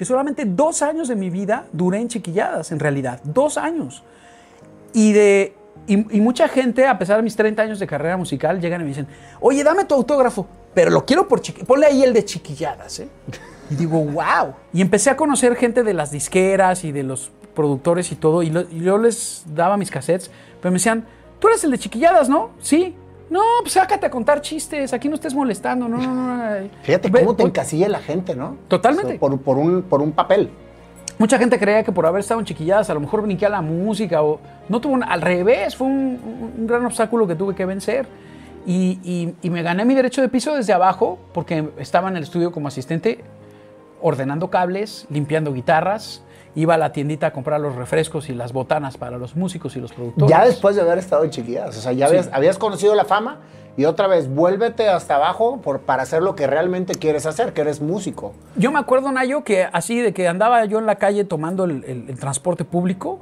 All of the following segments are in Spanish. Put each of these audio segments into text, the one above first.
que solamente dos años de mi vida duré en chiquilladas, en realidad, dos años. Y, de, y, mucha gente, a pesar de mis 30 años de carrera musical, llegan y me dicen, oye, dame tu autógrafo, pero lo quiero por chiquilladas, ponle ahí el de chiquilladas, ¿eh? Y digo, wow. Y empecé a conocer gente de las disqueras y de los productores y todo, y, y yo les daba mis cassettes, pero me decían, tú eres el de chiquilladas, ¿no? Sí. No, pues sácate a contar chistes, aquí no estés molestando, no, no, no. Fíjate Ve- cómo te encasilla la gente, ¿no? Totalmente. O sea, por, por un, por un papel. Mucha gente creía que por haber estado en chiquilladas a lo mejor brinqué a la música o no tuvo un- al revés, fue un, un gran obstáculo que tuve que vencer. Y, y- y me gané mi derecho de piso desde abajo porque estaba en el estudio como asistente ordenando cables, limpiando guitarras, iba a la tiendita a comprar los refrescos y las botanas para los músicos y los productores. Ya después de haber estado en chiquilladas. O sea, ya Sí. habías, habías conocido la fama y otra vez vuélvete hasta abajo por, para hacer lo que realmente quieres hacer, que eres músico. Yo me acuerdo, Nayo, que así de que andaba yo en la calle tomando el, el- el transporte público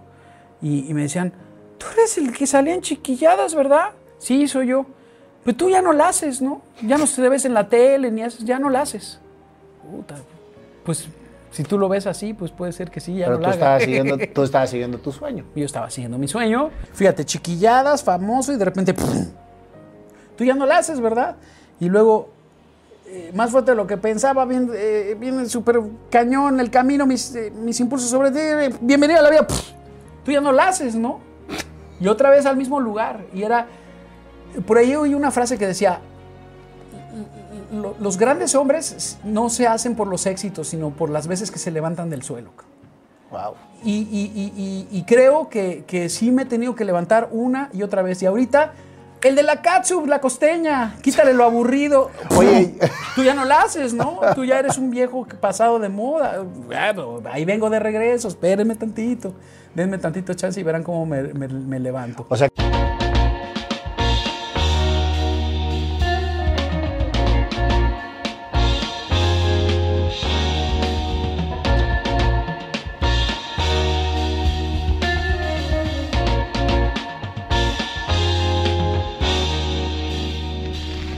y, y me decían, tú eres el que salía en chiquilladas, ¿verdad? Sí, soy yo. Pero tú ya no la haces, ¿no? Ya no te ves en la tele ni haces, ya no la haces. Puta, pues si tú lo ves así, pues puede ser que sí, ya Pero no tú la estabas, siguiendo, tú estabas siguiendo tu sueño. Yo estaba siguiendo mi sueño. Fíjate, chiquilladas, famoso y de repente, ¡pum! tú ya no la haces, ¿verdad? Y luego, eh, más fuerte de lo que pensaba, viene, eh, viene súper cañón el camino, mis, eh, mis impulsos sobre ti, eh, bienvenida a la vida, ¡pum! tú ya no la haces, ¿no? Y otra vez al mismo lugar. Y era, por ahí oí una frase que decía, "Lo- los grandes hombres no se hacen por los éxitos, sino por las veces que se levantan del suelo. Wow. Y, y- y- y- y creo que, que sí me he tenido que levantar una y otra vez. Y ahorita, el de la catsup, la costeña, quítale lo aburrido. Oye, Tú ya no la haces, ¿no? Tú ya eres un viejo pasado de moda. Bueno, ahí vengo de regreso, espérenme tantito. Denme tantito chance y verán cómo me, me- me levanto. o sea,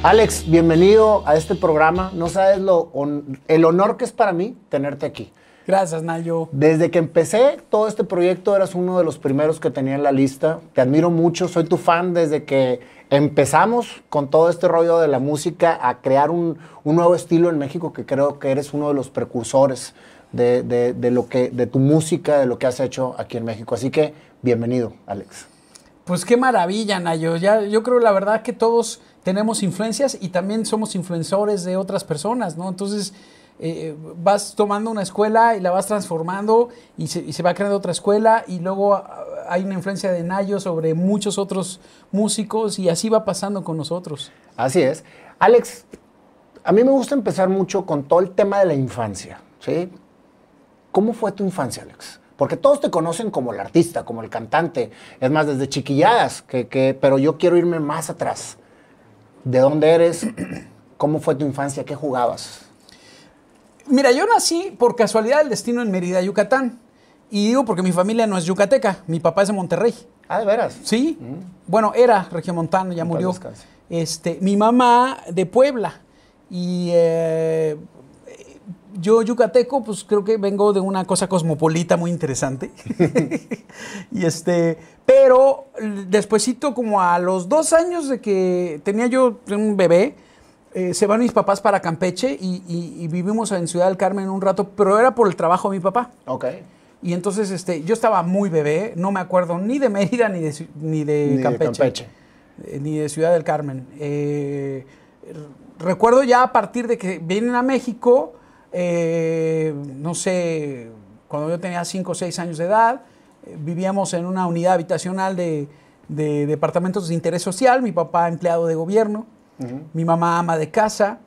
Alex, bienvenido a este programa. No sabes lo el honor que es para mí tenerte aquí. Gracias, Nayo. Desde que empecé todo este proyecto eras uno de los primeros que tenía en la lista. Te admiro mucho, soy tu fan desde que empezamos con todo este rollo de la música a crear un, un nuevo estilo en México que creo que eres uno de los precursores de, de- de lo que, de tu música, de lo que has hecho aquí en México. Así que bienvenido, Alex. Pues qué maravilla, Nayo. Ya, yo creo la verdad que todos tenemos influencias y también somos influencers de otras personas, ¿no? Entonces eh, vas tomando una escuela y la vas transformando y se, y se va creando otra escuela y luego ah, hay una influencia de Nayo sobre muchos otros músicos y así va pasando con nosotros. Así es. Alex, a mí me gusta empezar mucho con todo el tema de la infancia, ¿sí? ¿Cómo fue tu infancia, Alex? Porque todos te conocen como el artista, como el cantante, es más, desde chiquilladas, que, que- pero yo quiero irme más atrás. ¿De dónde eres? ¿Cómo fue tu infancia? ¿Qué jugabas? Mira, yo nací por casualidad del destino en Mérida, Yucatán. Y digo porque mi familia no es yucateca, mi papá es de Monterrey. Ah, de veras. Sí, bueno, era regiomontano, ya murió. Este, mi mamá de Puebla. Y eh, yo, yucateco, pues creo que vengo de una cosa cosmopolita muy interesante. y este, pero despuesito, como a los dos años de que tenía yo un bebé, eh, se van mis papás para Campeche y, y- y vivimos en Ciudad del Carmen un rato, pero era por el trabajo de mi papá. Ok. Y entonces este, yo estaba muy bebé, no me acuerdo ni de Mérida ni de, ni de Ni de Campeche. Campeche. eh, ni de Ciudad del Carmen. Eh, recuerdo ya a partir de que vienen a México, eh, no sé, cuando yo tenía 5 o 6 años de edad, eh, vivíamos en una unidad habitacional de, de departamentos de interés social, mi papá empleado de gobierno, mi mamá ama de casa,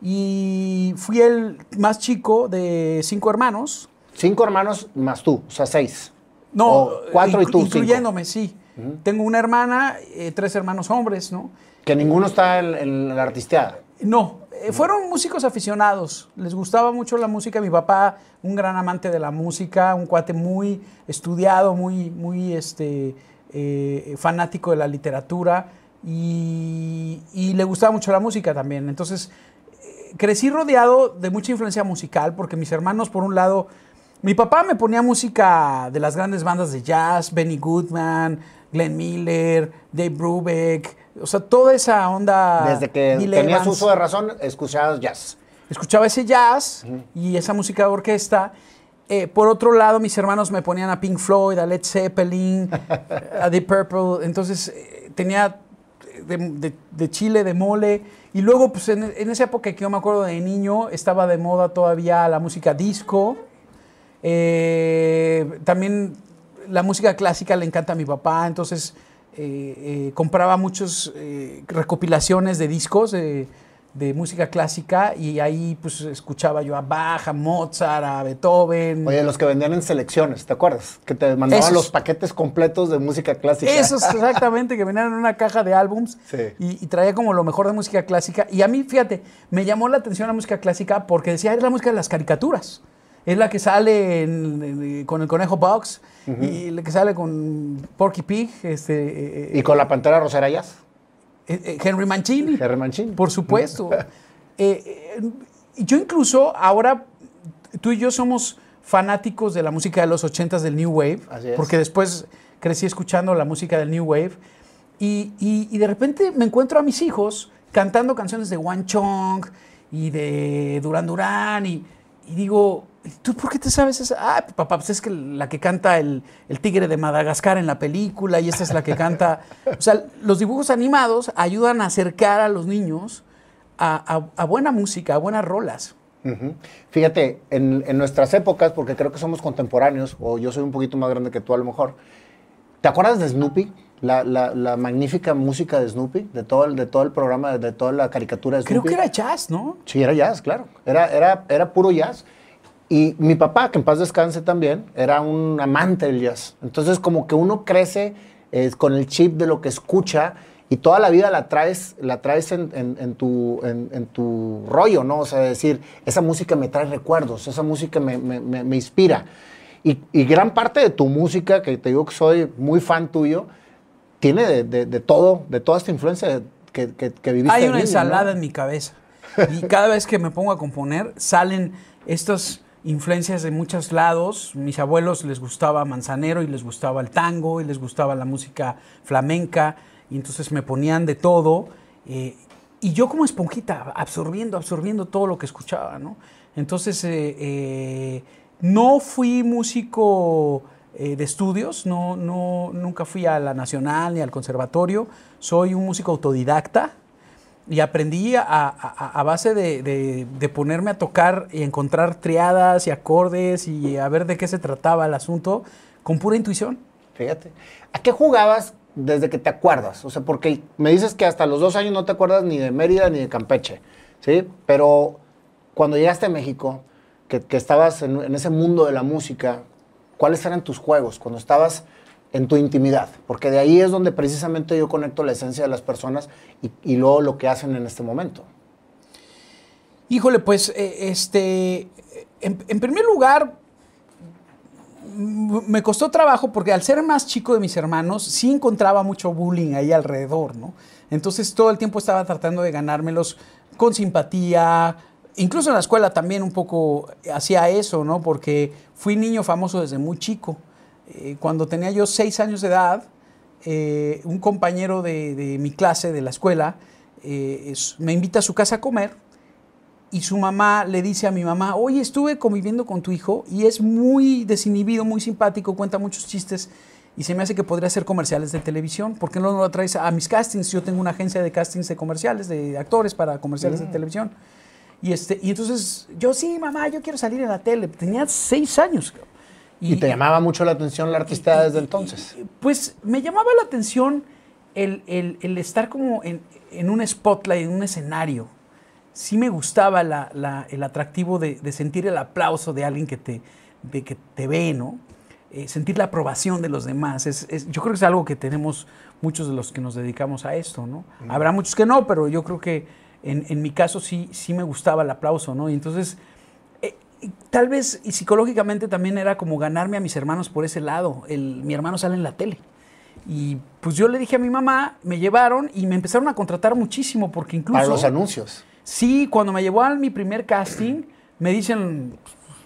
y fui el más chico de cinco hermanos. Cinco hermanos más tú, o sea, seis. No, O cuatro y tú, cinco. incluyéndome, sí. Tengo una hermana, eh, tres hermanos hombres, ¿no? Que ninguno está en, en la artisteada. No, eh, fueron músicos aficionados. Les gustaba mucho la música. Mi papá, un gran amante de la música, un cuate muy estudiado, muy, muy este, eh, fanático de la literatura y, le gustaba mucho la música también. Entonces, eh, crecí rodeado de mucha influencia musical porque mis hermanos, por un lado, mi papá me ponía música de las grandes bandas de jazz, Benny Goodman, Glenn Miller, Dave Brubeck, o sea, toda esa onda. Desde que Bill tenías Evans. uso de razón, escuchabas jazz. Escuchaba ese jazz y esa música de orquesta. Eh, por otro lado, mis hermanos me ponían a Pink Floyd, a Led Zeppelin, a Deep Purple. Entonces eh, tenía de, de- de chile, de mole. Y luego, pues en, en esa época que yo me acuerdo de niño, estaba de moda todavía la música disco. Eh, también la música clásica le encanta a mi papá, entonces eh, eh, compraba muchas recopilaciones de discos de, de música clásica y ahí pues escuchaba yo a Bach, a Mozart, a Beethoven. Oye, los que vendían en selecciones, ¿te acuerdas? Que te mandaban Esos. los paquetes completos de música clásica. Esos exactamente, que venían en una caja de álbums Sí. y, y traía como lo mejor de música clásica. Y a mí, fíjate, me llamó la atención la música clásica porque decía, es la música de las caricaturas. Es la que sale en- en- con el conejo Box y la que sale con Porky Pig, este, eh, Y con la pantera rosera jazz. eh, eh, Henry Mancini. Henry Mancini. Por supuesto. Eh, eh, yo incluso ahora, tú y yo somos fanáticos de la música de los ochentas del New Wave, Así es. porque después crecí escuchando la música del New Wave y, y- y de repente me encuentro a mis hijos cantando canciones de One Chong y de Duran Duran y, y digo, ¿tú por qué te sabes esa? Ah, papá, pues es que la que canta el, el tigre de Madagascar en la película y esta es la que canta... O sea, los dibujos animados ayudan a acercar a los niños a, a- a buena música, a buenas rolas. Fíjate, en, en nuestras épocas, porque creo que somos contemporáneos, o yo soy un poquito más grande que tú a lo mejor, ¿te acuerdas de Snoopy? La, la- la magnífica música de Snoopy, de todo el, de todo el programa, de toda la caricatura de Creo Snoopy. que era jazz, ¿no? Sí, era jazz, claro. Era, era, era puro jazz. Y mi papá, que en paz descanse también, era un amante del jazz. Entonces, como que uno crece eh, con el chip de lo que escucha y toda la vida la traes, la traes en, en- en tu, en, en tu rollo, ¿no? O sea, decir, esa música me trae recuerdos, esa música me, me- me- me inspira. Y, y gran parte de tu música, que te digo que soy muy fan tuyo, tiene de, de- de todo, de toda esta influencia que, que, que viviste. Hay una ensalada ¿no? en mi cabeza. Y cada vez que me pongo a componer, salen estas influencias de muchos lados. Mis abuelos les gustaba Manzanero y les gustaba el tango y les gustaba la música flamenca. Y entonces me ponían de todo. eh, y yo como esponjita, absorbiendo, absorbiendo todo lo que escuchaba, ¿no? Entonces, eh, eh, no fui músico de estudios, no, no, nunca fui a la Nacional ni al Conservatorio. Soy un músico autodidacta y aprendí a, a- a base de, de- de ponerme a tocar y encontrar triadas y acordes y a ver de qué se trataba el asunto con pura intuición. Fíjate. ¿A qué jugabas desde que te acuerdas? O sea, porque me dices que hasta los dos años no te acuerdas ni de Mérida ni de Campeche, ¿sí? Pero cuando llegaste a México, que, que estabas en, en ese mundo de la música, ¿cuáles eran tus juegos cuando estabas en tu intimidad? Porque de ahí es donde precisamente yo conecto la esencia de las personas y, luego lo que hacen en este momento. Híjole, pues, eh, este, en, en primer lugar, me costó trabajo porque al ser más chico de mis hermanos, sí encontraba mucho bullying ahí alrededor, ¿no? Entonces todo el tiempo estaba tratando de ganármelos con simpatía. Incluso en la escuela también un poco hacía eso, ¿no? Porque fui niño famoso desde muy chico. Eh, cuando tenía yo seis años de edad, eh, un compañero de, de mi clase, de la escuela, eh, es- me invita a su casa a comer y su mamá le dice a mi mamá, oye, estuve conviviendo con tu hijo y es muy desinhibido, muy simpático, cuenta muchos chistes y se me hace que podría hacer comerciales de televisión. ¿Por qué no lo traes a mis castings? Yo tengo una agencia de castings de comerciales, de actores para comerciales de televisión. Y, este, y entonces yo, sí, mamá, yo quiero salir en la tele. Tenía seis años. Y, te llamaba mucho la atención la artista desde entonces. Pues me llamaba la atención el, el- el estar como en, en un spotlight, en un escenario. Sí me gustaba la- la- el atractivo de, de sentir el aplauso de alguien que te, de que te ve, ¿no? Eh, sentir la aprobación de los demás. Es, es- yo creo que es algo que tenemos muchos de los que nos dedicamos a esto, ¿no? Habrá muchos que no, pero yo creo que en, en mi caso sí, sí me gustaba el aplauso, ¿no? Y entonces tal vez y psicológicamente también era como ganarme a mis hermanos por ese lado. El, mi hermano sale en la tele. Y pues yo le dije a mi mamá, me llevaron y me empezaron a contratar muchísimo porque incluso... Para los anuncios. Sí, cuando me llevó a mi primer casting, me dicen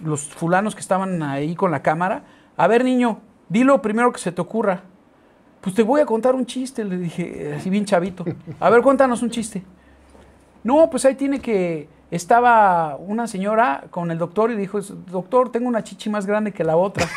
los fulanos que estaban ahí con la cámara, a ver niño, di lo primero que se te ocurra. Pues te voy a contar un chiste, le dije, así bien chavito. A ver, cuéntanos un chiste. No, pues ahí tiene que... Estaba una señora con el doctor y dijo, doctor, tengo una chichi más grande que la otra.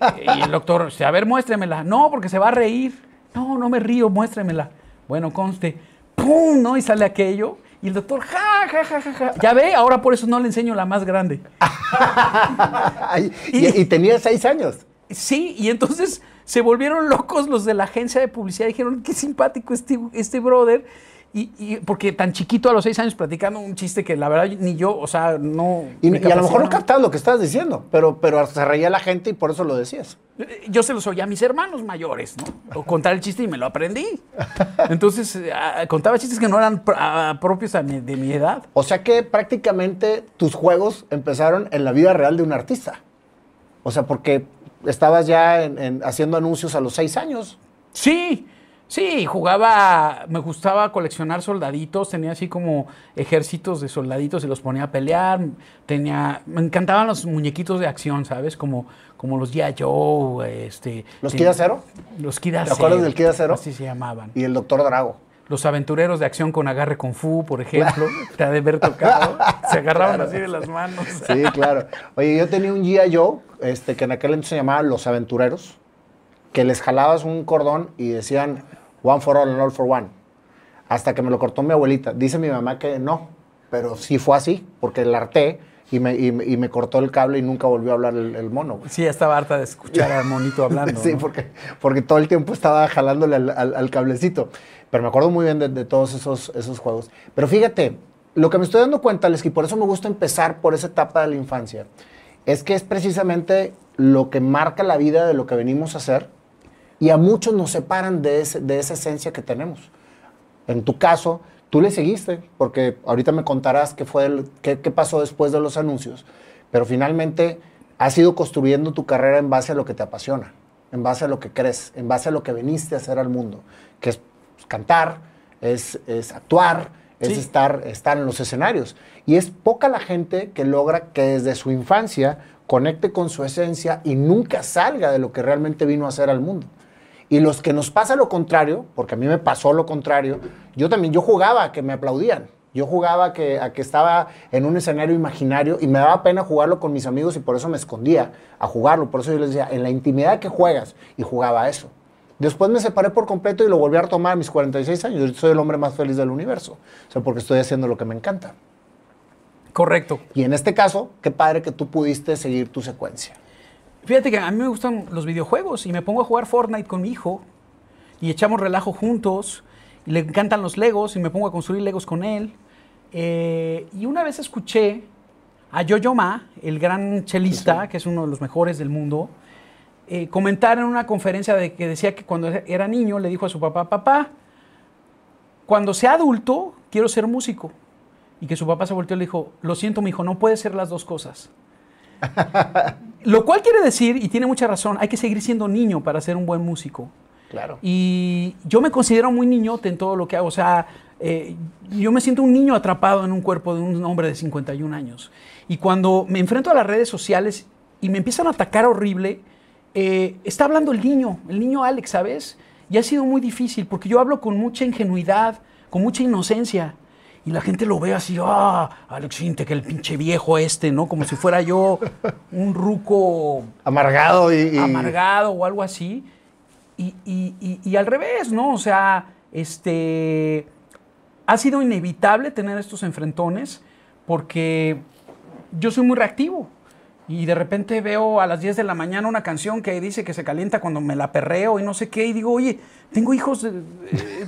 y el doctor, a ver, muéstremela. No, porque se va a reír. No, no me río, muéstremela. Bueno, conste. ¡Pum! ¿No? Y sale aquello. Y el doctor, ja, ja, ja, ja, ja. Ya ve, ahora por eso no le enseño la más grande. y, y, tenía seis años. Sí, y entonces se volvieron locos los de la agencia de publicidad. Dijeron, qué simpático este, este brother. Y, porque tan chiquito a los seis años platicando un chiste que la verdad ni yo, o sea, no. Y, a lo mejor no captabas lo que estabas diciendo, pero, pero se reía la gente y por eso lo decías. Eh, yo se los oía a mis hermanos mayores, ¿no? O contar el chiste y me lo aprendí. Entonces, eh, contaba chistes que no eran propios de mi edad. O sea que prácticamente tus juegos empezaron en la vida real de un artista. O sea, porque estabas ya haciendo anuncios a los seis años. Sí. Sí, jugaba, me gustaba coleccionar soldaditos, tenía así como ejércitos de soldaditos y los ponía a pelear, tenía, me encantaban los muñequitos de acción, ¿sabes? Como, como los G.I. Joe, este... ¿Los Kid Acero? Los Kid ¿Te acuerdas del Kid Acero? Así se llamaban. Y el Doctor Drago. Los aventureros de acción con agarre con fu, por ejemplo, te ha de haber tocado, se agarraban así de las manos. Sí, claro. Oye, yo tenía un G.I. Joe, este, que en aquel entonces se llamaba Los Aventureros, que les jalabas un cordón y decían One for all and all for one. Hasta que me lo cortó mi abuelita. Dice mi mamá que no, pero sí fue así, porque el harté y me, y, me cortó el cable y nunca volvió a hablar el, mono. Sí, estaba harta de escuchar al monito hablando. sí, porque, porque todo el tiempo estaba jalándole al, cablecito. Pero me acuerdo muy bien de, todos esos, esos juegos. Pero fíjate, lo que me estoy dando cuenta, es que por eso me gusta empezar por esa etapa de la infancia, es que es precisamente lo que marca la vida de lo que venimos a hacer y a muchos nos separan de, de esa esencia que tenemos. En tu caso, tú le seguiste, porque ahorita me contarás qué, fue qué, pasó después de los anuncios, pero finalmente has ido construyendo tu carrera en base a lo que te apasiona, en base a lo que crees, en base a lo que viniste a hacer al mundo, que es cantar, es, es actuar, es estar, estar en los escenarios. Y es poca la gente que logra que desde su infancia conecte con su esencia y nunca salga de lo que realmente vino a hacer al mundo. Y los que nos pasa lo contrario, porque a mí me pasó lo contrario, yo también, yo jugaba a que me aplaudían. Yo jugaba a que, a que estaba en un escenario imaginario y me daba pena jugarlo con mis amigos y por eso me escondía a jugarlo. Por eso yo les decía, en la intimidad que juegas, y jugaba a eso. Después me separé por completo y lo volví a retomar a mis 46 años. Yo soy el hombre más feliz del universo. O sea, porque estoy haciendo lo que me encanta. Correcto. Y en este caso, qué padre que tú pudiste seguir tu secuencia. Fíjate que a mí me gustan los videojuegos y me pongo a jugar Fortnite con mi hijo y echamos relajo juntos. Y le encantan los Legos y me pongo a construir Legos con él. Eh, y una vez escuché a Jojo Ma, el gran chelista, que es uno de los mejores del mundo, eh, comentar en una conferencia de que decía que cuando era niño le dijo a su papá, papá, cuando sea adulto quiero ser músico. Y que su papá se volteó y le dijo, lo siento, mi hijo, no puede ser las dos cosas. Lo cual quiere decir, y tiene mucha razón, hay que seguir siendo niño para ser un buen músico. Claro. Y yo me considero muy niñote en todo lo que hago. O sea, eh, yo me siento un niño atrapado en un cuerpo de un hombre de 51 años. Y cuando me enfrento a las redes sociales y me empiezan a atacar horrible, eh, está hablando el niño, el niño Alex, ¿sabes? Y ha sido muy difícil porque yo hablo con mucha ingenuidad, con mucha inocencia. Y la gente lo ve así, ah, Alex que el pinche viejo este, ¿no? Como si fuera yo un ruco... Amargado y... Amargado o algo así. Y, y, al revés, ¿no? O sea, este... Ha sido inevitable tener estos enfrentones porque yo soy muy reactivo y de repente veo a las 10 de la mañana una canción que dice que se calienta cuando me la perreo y no sé qué, y digo, oye, tengo hijos, eh,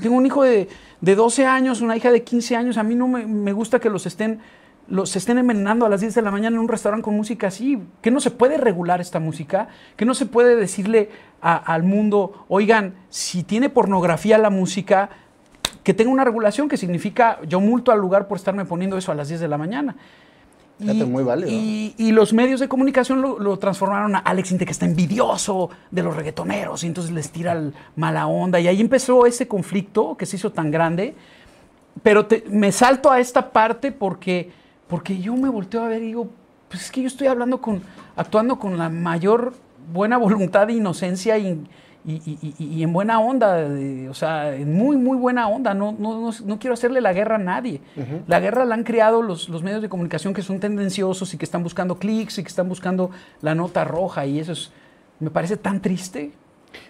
tengo un hijo de, de, 12 años, una hija de 15 años, a mí no me, gusta que los estén, los estén envenenando a las 10 de la mañana en un restaurante con música así, que no se puede regular esta música, que no se puede decirle al mundo, oigan, si tiene pornografía la música, que tenga una regulación que significa yo multo al lugar por estarme poniendo eso a las 10 de la mañana. Y, muy válido. Y, los medios de comunicación lo, transformaron a Alex Inte, que está envidioso de los reggaetoneros, y entonces les tira el mala onda. Y ahí empezó ese conflicto que se hizo tan grande. pero te- me salto a esta parte porque, porque yo me volteo a ver y digo, pues es que yo estoy hablando con, actuando con la mayor buena voluntad e inocencia y, y- y- y- en buena onda, de- o sea, en muy, muy buena onda. No, no, no, no quiero hacerle la guerra a nadie. La guerra la han creado los, los medios de comunicación que son tendenciosos y que están buscando clics y que están buscando la nota roja y eso es, me parece tan triste.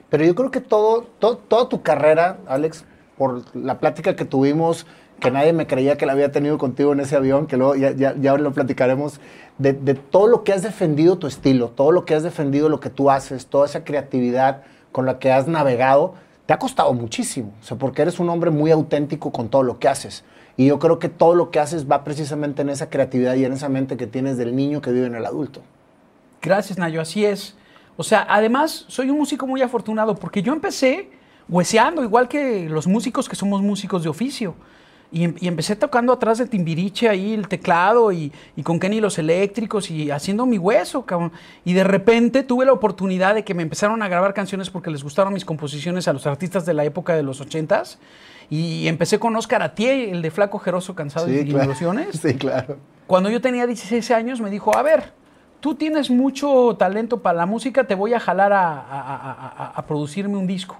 Pero yo creo que todo, to- toda tu carrera, Alex, por la plática que tuvimos, que nadie me creía que la había tenido contigo en ese avión, que luego ya, ya, ya lo platicaremos, de, de todo lo que has defendido tu estilo, todo lo que has defendido lo que tú haces, toda esa creatividad con la que has navegado, te ha costado muchísimo, o sea, porque eres un hombre muy auténtico con todo lo que haces. Y yo creo que todo lo que haces va precisamente en esa creatividad y en esa mente que tienes del niño que vive en el adulto. Gracias, Nayo, así es. O sea, además, soy un músico muy afortunado porque yo empecé hueseando, igual que los músicos que somos músicos de oficio. Y, em- y empecé tocando atrás de Timbiriche ahí el teclado y, y con Kenny los eléctricos y haciendo mi hueso, cabrón. Y de repente tuve la oportunidad de que me empezaron a grabar canciones porque les gustaron mis composiciones a los artistas de la época de los ochentas. Y empecé con Oscar Atié, el de Flaco Jeroso Cansado y claro. Ilusiones. Sí, claro. Cuando yo tenía 16 años me dijo, a ver, tú tienes mucho talento para la música, te voy a jalar a- a- a- a producirme un disco.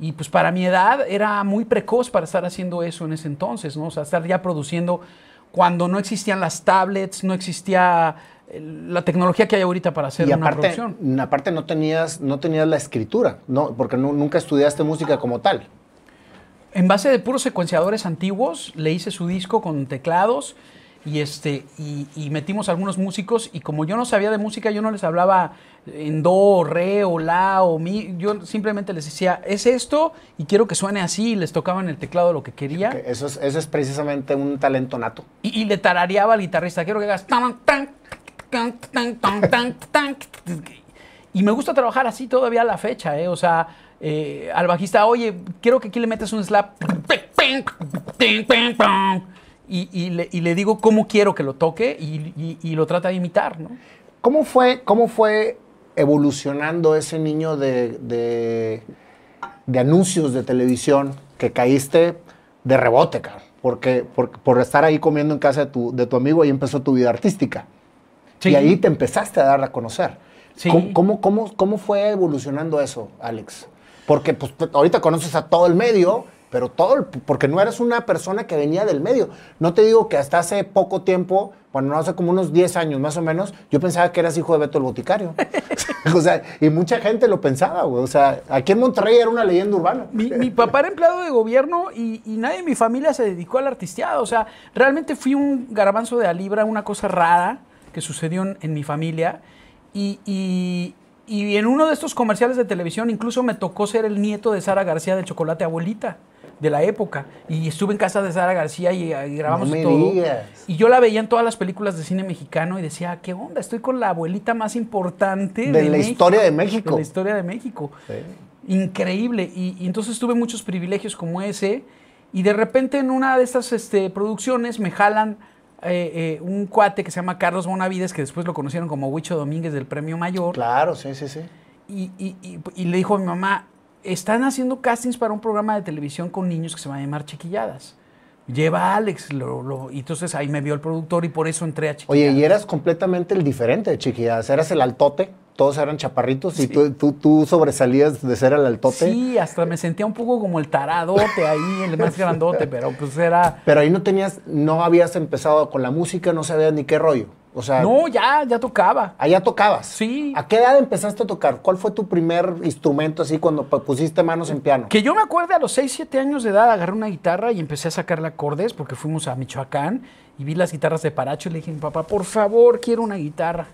Y pues para mi edad era muy precoz para estar haciendo eso en ese entonces, ¿no? O sea, estar ya produciendo cuando no existían las tablets, no existía eh, la tecnología que hay ahorita para hacer y una producción. aparte no tenías, no tenías la escritura, no, porque nu- nunca estudiaste música como tal. En base de puros secuenciadores antiguos, le hice su disco con teclados y, este, y, y metimos algunos músicos y como yo no sabía de música, yo no les hablaba en do, re o la o mi, yo simplemente les decía, es esto y quiero que suene así y les tocaba en el teclado lo que quería Que Eso es, eso es precisamente un talento nato. y, y le tarareaba al guitarrista, quiero que hagas tan, tan, tan, tan, tan, tan, tan. Y me gusta trabajar así todavía a la fecha, ¿eh? O sea, eh, al bajista, oye, quiero que aquí le metas un slap. Y, y le, y le digo cómo quiero que lo toque y, y- y lo trata de imitar, ¿no? ¿Cómo fue, cómo fue evolucionando ese niño de, de- de anuncios de televisión que caíste de rebote, cabrón? Porque, por, por estar ahí comiendo en casa de tu, de tu amigo, ahí empezó tu vida artística. Sí. Y ahí te empezaste a dar a conocer. Sí. ¿Cómo, cómo, cómo, cómo fue evolucionando eso, Alex? Porque pues, ahorita conoces a todo el medio, pero todo, el- porque no eres una persona que venía del medio. No te digo que hasta hace poco tiempo, bueno, no hace como unos 10 años más o menos, yo pensaba que eras hijo de Beto el Boticario. o sea, y mucha gente lo pensaba, güey. O sea, aquí en Monterrey era una leyenda urbana. Mi, mi papá era empleado de gobierno y, y nadie en mi familia se dedicó al artisteado. O sea, realmente fui un garbanzo de a libra, una cosa rara que sucedió en, en mi familia. Y, y- y en uno de estos comerciales de televisión incluso me tocó ser el nieto de Sara García de Chocolate Abuelita de la época. Y estuve en casa de Sara García y, y grabamos No me todo. digas. Y yo la veía en todas las películas de cine mexicano y decía, ¿qué onda? Estoy con la abuelita más importante De la historia de México. De la historia de México increíble. Y, y entonces tuve muchos privilegios como ese. Y de repente en una de estas este, producciones me jalan eh, eh, un cuate que se llama Carlos Bonavides, que después lo conocieron como Huicho Domínguez del Premio Mayor. Claro, sí, sí, sí. Y, y- y- y le dijo a mi mamá, están haciendo castings para un programa de televisión con niños que se va a llamar Chiquilladas. Lleva a Alex. lo- lo- y entonces ahí me vio el productor y por eso entré a Chiquilladas. Oye, y eras completamente el diferente de chiquilladas. Eras el altote, todos eran chaparritos y tú, tú, tú sobresalías de ser el altote. Sí, hasta me sentía un poco como el taradote ahí, el más grandote, pero pues era... Pero ahí no tenías, no habías empezado con la música, no sabías ni qué rollo. O sea, No, ya, ya tocaba. allá tocabas. Sí. ¿A qué edad empezaste a tocar? ¿Cuál fue tu primer instrumento así cuando pu- pusiste manos en piano? Que yo me acuerdo a los 6, 7 años de edad agarré una guitarra y empecé a sacarle acordes porque fuimos a Michoacán y vi las guitarras de Paracho y le dije a mi papá, por favor, quiero una guitarra.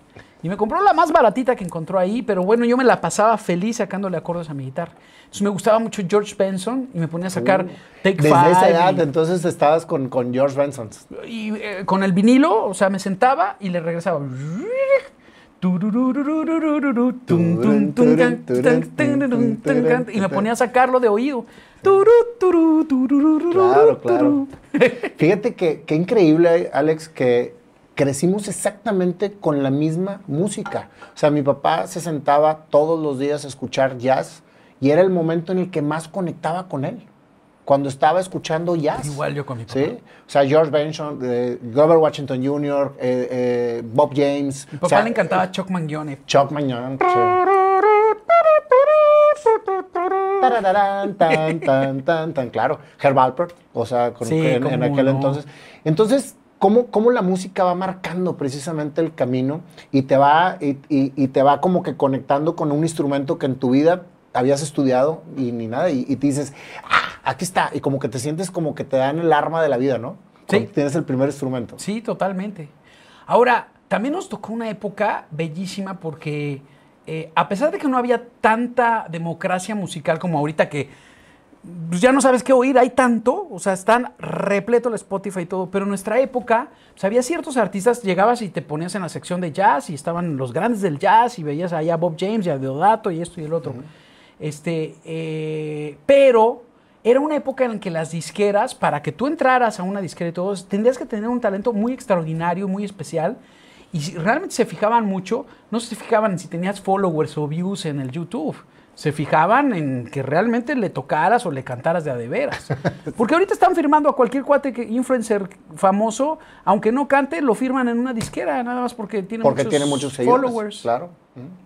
Y me compró la más baratita que encontró ahí, pero bueno, yo me la pasaba feliz sacándole acordes a mi guitarra. Entonces me gustaba mucho George Benson y me ponía a sacar Take Uh, Desde Five. esa edad, y- entonces estabas con, con George Benson. y eh, con el vinilo, o sea, me sentaba y le regresaba. Y me ponía a sacarlo de oído. Claro, claro. Fíjate que, qué increíble, Alex, que crecimos exactamente con la misma música. O sea, mi papá se sentaba todos los días a escuchar jazz y era el momento en el que más conectaba con él. cuando estaba escuchando jazz. Igual yo con mi papá. ¿Sí? O sea, George Benson, eh, Grover Washington Jr., eh, eh, Bob James. Mi o papá sea, le encantaba Chuck Mangione. Chuck Mangione. sí. Tan, tan, tan, tan, claro. Herb Alpert, o sea, con- Sí, en, en aquel no. entonces. Entonces, ¿cómo, cómo la música va marcando precisamente el camino y te va, y, y- y te va como que conectando con un instrumento que en tu vida habías estudiado y ni nada, y, y te dices, ah, aquí está, y como que te sientes como que te dan el arma de la vida, ¿no? Cuando Sí. tienes el primer instrumento. Sí, totalmente. Ahora, también nos tocó una época bellísima porque eh, a pesar de que no había tanta democracia musical como ahorita que pues, ya no sabes qué oír, hay tanto, o sea, están repleto el Spotify y todo, pero en nuestra época pues, había ciertos artistas, llegabas y te ponías en la sección de jazz y estaban los grandes del jazz y veías allá a Bob James y a Deodato y esto y el otro. Este, eh, pero era una época en que las disqueras, para que tú entraras a una disquera y todo, tendrías que tener un talento muy extraordinario, muy especial. Y si realmente se fijaban mucho, no se fijaban si tenías followers o views en el YouTube. Se fijaban en que realmente le tocaras o le cantaras de a de veras. Porque ahorita están firmando a cualquier cuate que influencer famoso, aunque no cante, lo firman en una disquera, nada más porque tiene Porque muchos, tiene muchos seguidores. followers. Claro.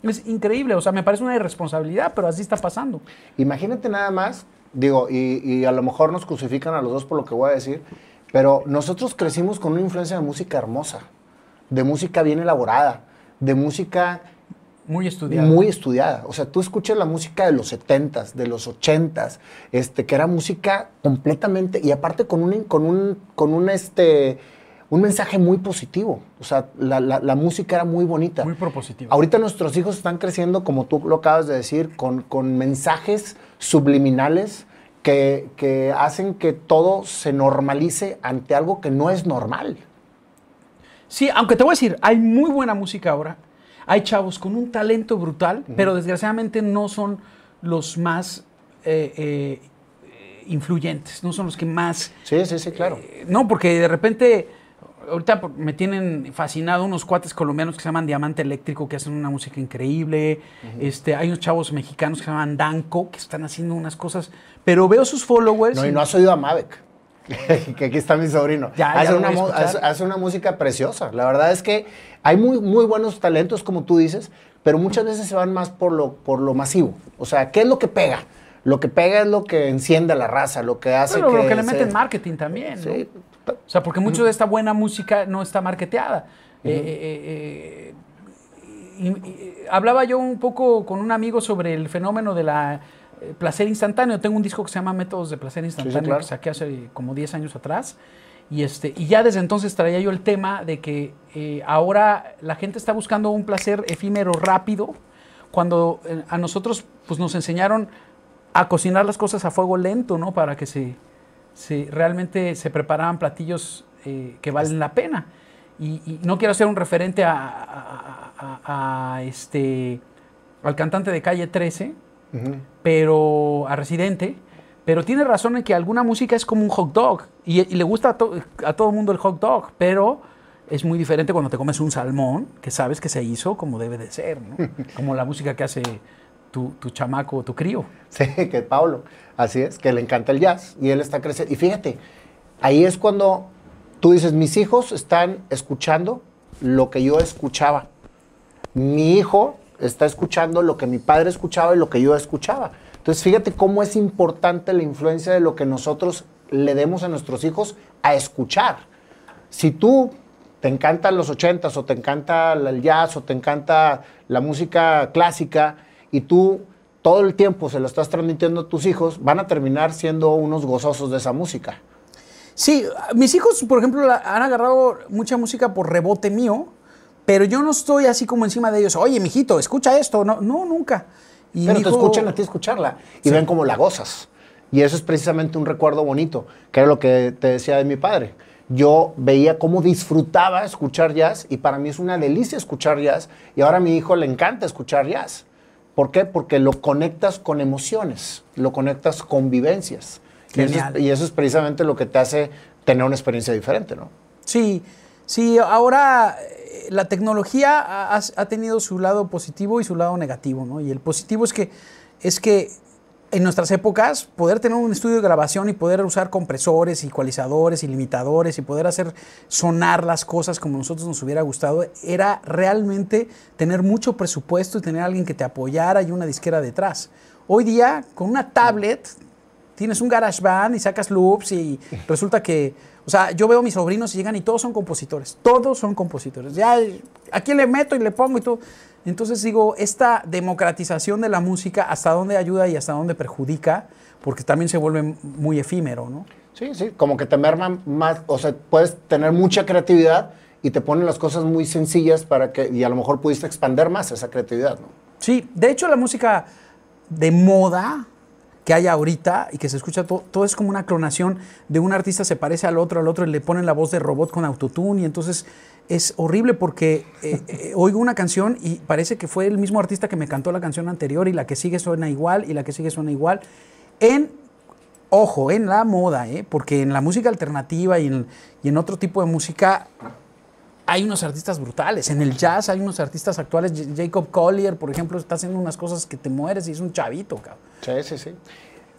Es increíble, o sea, me parece una irresponsabilidad, pero así está pasando. Imagínate nada más, digo, y, y a lo mejor nos crucifican a los dos por lo que voy a decir, pero nosotros crecimos con una influencia de música hermosa, de música bien elaborada, de música Muy estudiado. muy estudiada. O sea, tú escuchas la música de los 70s, de los 80s, este, que era música completamente, y aparte con un, con un, con un, este, un mensaje muy positivo. O sea, la, la- la música era muy bonita. Muy propositivo. Ahorita nuestros hijos están creciendo, como tú lo acabas de decir, con, con mensajes subliminales que, que hacen que todo se normalice ante algo que no es normal. Sí, aunque te voy a decir, hay muy buena música ahora. Hay chavos con un talento brutal, pero desgraciadamente no son los más eh, eh, influyentes, no son los que más... Sí, sí, sí, claro. eh, no, porque de repente, ahorita me tienen fascinado unos cuates colombianos que se llaman Diamante Eléctrico, que hacen una música increíble. este, hay unos chavos mexicanos que se llaman Danco, que están haciendo unas cosas, pero veo sus followers... No, y no has oído a Mavek. que aquí está mi sobrino. Ya, hace, una, hace, hace música preciosa. La verdad es que hay muy, muy buenos talentos, como tú dices, pero muchas veces se van más por lo, por lo masivo. O sea, ¿qué es lo que pega? Lo que pega es lo que enciende a la raza, lo que hace Pero que... lo que le se- meten marketing también. ¿no? Sí. O sea, porque mucho de esta buena música no está marketeada. Eh, eh, eh, y- y- hablaba yo un poco con un amigo sobre el fenómeno de la eh, placer instantáneo. Tengo un disco que se llama Métodos de Placer Instantáneo claro. que saqué hace como 10 años atrás. Y, este, y ya desde entonces traía yo el tema de que eh, ahora la gente está buscando un placer efímero rápido, cuando eh, a nosotros pues, nos enseñaron a cocinar las cosas a fuego lento, ¿no? Para que se, se- realmente se preparaban platillos que valen la pena. Y, y no quiero hacer un referente a, a- a- a, este, al cantante de Calle 13, Pero a Residente, pero tiene razón en que alguna música es como un hot dog y, y le gusta a, to- a todo el mundo el hot dog, pero es muy diferente cuando te comes un salmón que sabes que se hizo como debe de ser, ¿no? como la música que hace tu, tu chamaco o tu crío. Sí, que Pablo, así es, que le encanta el jazz y él está creciendo. Y fíjate, ahí es cuando tú dices, mis hijos están escuchando lo que yo escuchaba. Mi hijo está escuchando lo que mi padre escuchaba y lo que yo escuchaba. Entonces, fíjate cómo es importante la influencia de lo que nosotros le demos a nuestros hijos a escuchar. Si tú te encantan los ochentas o te encanta el jazz o te encanta la música clásica y tú todo el tiempo se lo estás transmitiendo a tus hijos, van a terminar siendo unos gozosos de esa música. Sí, mis hijos, por ejemplo, han agarrado mucha música por rebote mío, pero yo no estoy así como encima de ellos. Oye, mijito, escucha esto. No, no nunca. Y Pero te escuchan a ti escucharla y ven cómo la gozas. Y eso es precisamente un recuerdo bonito, que era lo que te decía de mi padre. Yo veía cómo disfrutaba escuchar jazz y para mí es una delicia escuchar jazz y ahora a mi hijo le encanta escuchar jazz. ¿Por qué? Porque lo conectas con emociones, lo conectas con vivencias. Y eso, es, y eso es precisamente lo que te hace tener una experiencia diferente, ¿no? Sí, sí, ahora la tecnología ha, tenido su lado positivo y su lado negativo, ¿no? Y el positivo es que, es que en nuestras épocas, poder tener un estudio de grabación y poder usar compresores, ecualizadores y limitadores y poder hacer sonar las cosas como nosotros nos hubiera gustado, era realmente tener mucho presupuesto y tener alguien que te apoyara y una disquera detrás. Hoy día, con una tablet, tienes un garage band y sacas loops y resulta que, o sea, yo veo a mis sobrinos y llegan y todos son compositores, todos son compositores. Ya, aquí le meto y le pongo y todo. Entonces digo, esta democratización de la música, ¿hasta dónde ayuda y hasta dónde perjudica? Porque también se vuelve muy efímero, ¿no? Sí, sí, como que te merman más, o sea, puedes tener mucha creatividad y te ponen las cosas muy sencillas para que, y a lo mejor pudiste expander más esa creatividad, ¿no? Sí, de hecho la música de moda que hay ahorita y que se escucha todo, todo es como una clonación de un artista se parece al otro, al otro y le ponen la voz de robot con autotune y entonces es horrible porque eh, eh, oigo una canción y parece que fue el mismo artista que me cantó la canción anterior y la que sigue suena igual y la que sigue suena igual. En, ojo, en la moda, ¿eh? porque en la música alternativa y en, y en otro tipo de música hay unos artistas brutales. En el jazz hay unos artistas actuales. Jacob Collier, por ejemplo, está haciendo unas cosas que te mueres y es un chavito, cabrón. Sí, sí, sí.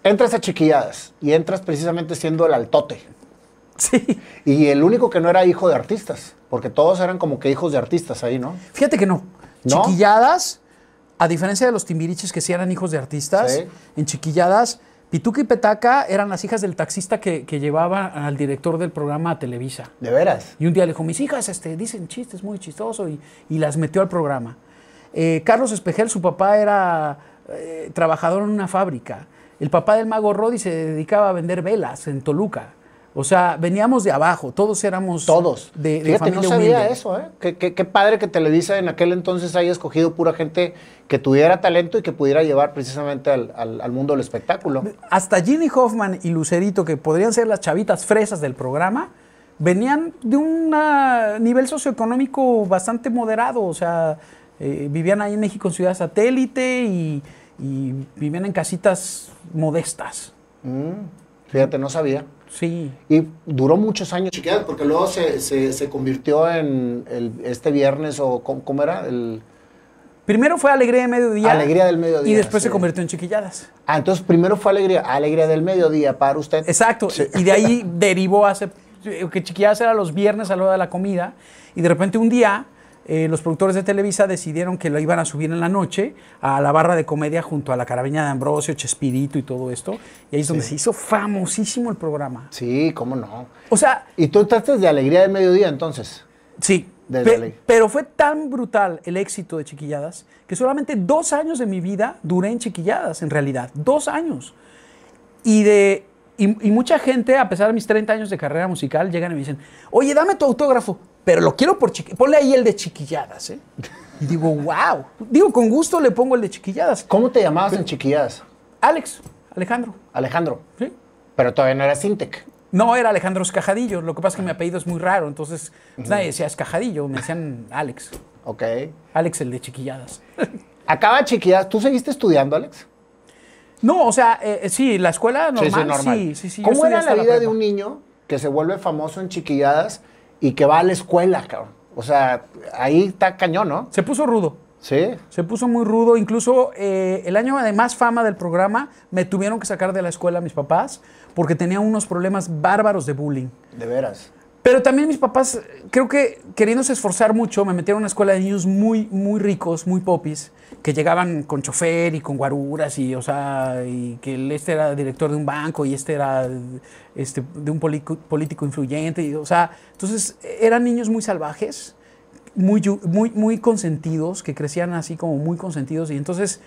Entras a chiquilladas y entras precisamente siendo el altote. Sí. Y el único que no era hijo de artistas, porque todos eran como que hijos de artistas ahí, ¿no? Fíjate que no. ¿No? Chiquilladas, a diferencia de los timbiriches que sí eran hijos de artistas, Sí. en Chiquilladas, Pituca y Petaca eran las hijas del taxista que, que llevaba al director del programa a Televisa. De veras. Y un día le dijo, mis hijas este, dicen chistes muy chistoso y, y las metió al programa. Eh, Carlos Espejel, su papá era eh, trabajador en una fábrica. El papá del mago Rodi se dedicaba a vender velas en Toluca. O sea, veníamos de abajo, todos éramos Todos. de, de Fíjate, no familia sabía humilde. eso, ¿eh? Qué, qué- qué padre que Televisa en aquel entonces haya escogido pura gente que tuviera talento y que pudiera llevar precisamente al, al- al mundo del espectáculo. hasta Ginny Hoffman y Lucerito, que podrían ser las chavitas fresas del programa, venían de un nivel socioeconómico bastante moderado. O sea, eh, vivían ahí en México en Ciudad Satélite y, y vivían en casitas modestas. Mm, fíjate, no sabía. Sí. Y duró muchos años. Chiquilladas, porque luego se, se- se convirtió en el- este viernes o ¿cómo, cómo era? El, Primero fue Alegría de Mediodía. Alegría del Mediodía, Y después sí. se convirtió en Chiquilladas. ah, entonces primero fue Alegría, Alegría del Mediodía para usted. Exacto. Sí. Y de ahí derivó hace que Chiquilladas era los viernes a la hora de la comida. Y de repente un día eh, los productores de Televisa decidieron que lo iban a subir en la noche a la barra de comedia junto a la carabeña de Ambrosio, Chespirito y todo esto. Y ahí es donde se hizo famosísimo el programa. Sí, cómo no. O sea, Y tú entraste de Alegría del Mediodía entonces. sí. Pe- pero fue tan brutal el éxito de Chiquilladas que solamente dos años de mi vida duré en Chiquilladas, en realidad. Dos años. Y, de, y, y mucha gente, a pesar de mis 30 años de carrera musical, llegan y me dicen, oye, dame tu autógrafo, pero lo quiero por chiquilladas. Ponle ahí el de chiquilladas, ¿eh? Y digo, wow. Digo, con gusto le pongo el de chiquilladas. ¿Cómo te llamabas en Chiquilladas? Alex, Alejandro. Alejandro. ¿sí? Pero todavía no era Sintec. No, era Alejandro Escajadillo. Lo que pasa es que mi apellido es muy raro, entonces pues, nadie decía Escajadillo, me decían Alex. Ok. Alex, el de chiquilladas. Acaba Chiquilladas. ¿Tú seguiste estudiando, Alex? No, o sea, eh, sí, la escuela normal. Sí, sí, sí. yo ¿Cómo estudié era la vida de un niño que se vuelve famoso en Chiquilladas y que va a la escuela, cabrón? O sea, ahí está cañón, ¿no? Se puso rudo. Sí. Se puso muy rudo. Incluso eh, el año de más fama del programa me tuvieron que sacar de la escuela mis papás porque tenía unos problemas bárbaros de bullying. De veras. Pero también mis papás, creo que queriéndose esforzar mucho, me metieron a una escuela de niños muy, muy ricos, muy popis, que llegaban con chofer y con guaruras y, o sea, y que este era director de un banco y este era este, de un político influyente. Y, o sea, entonces eran niños muy salvajes, muy, muy, muy consentidos, que crecían así como muy consentidos y entonces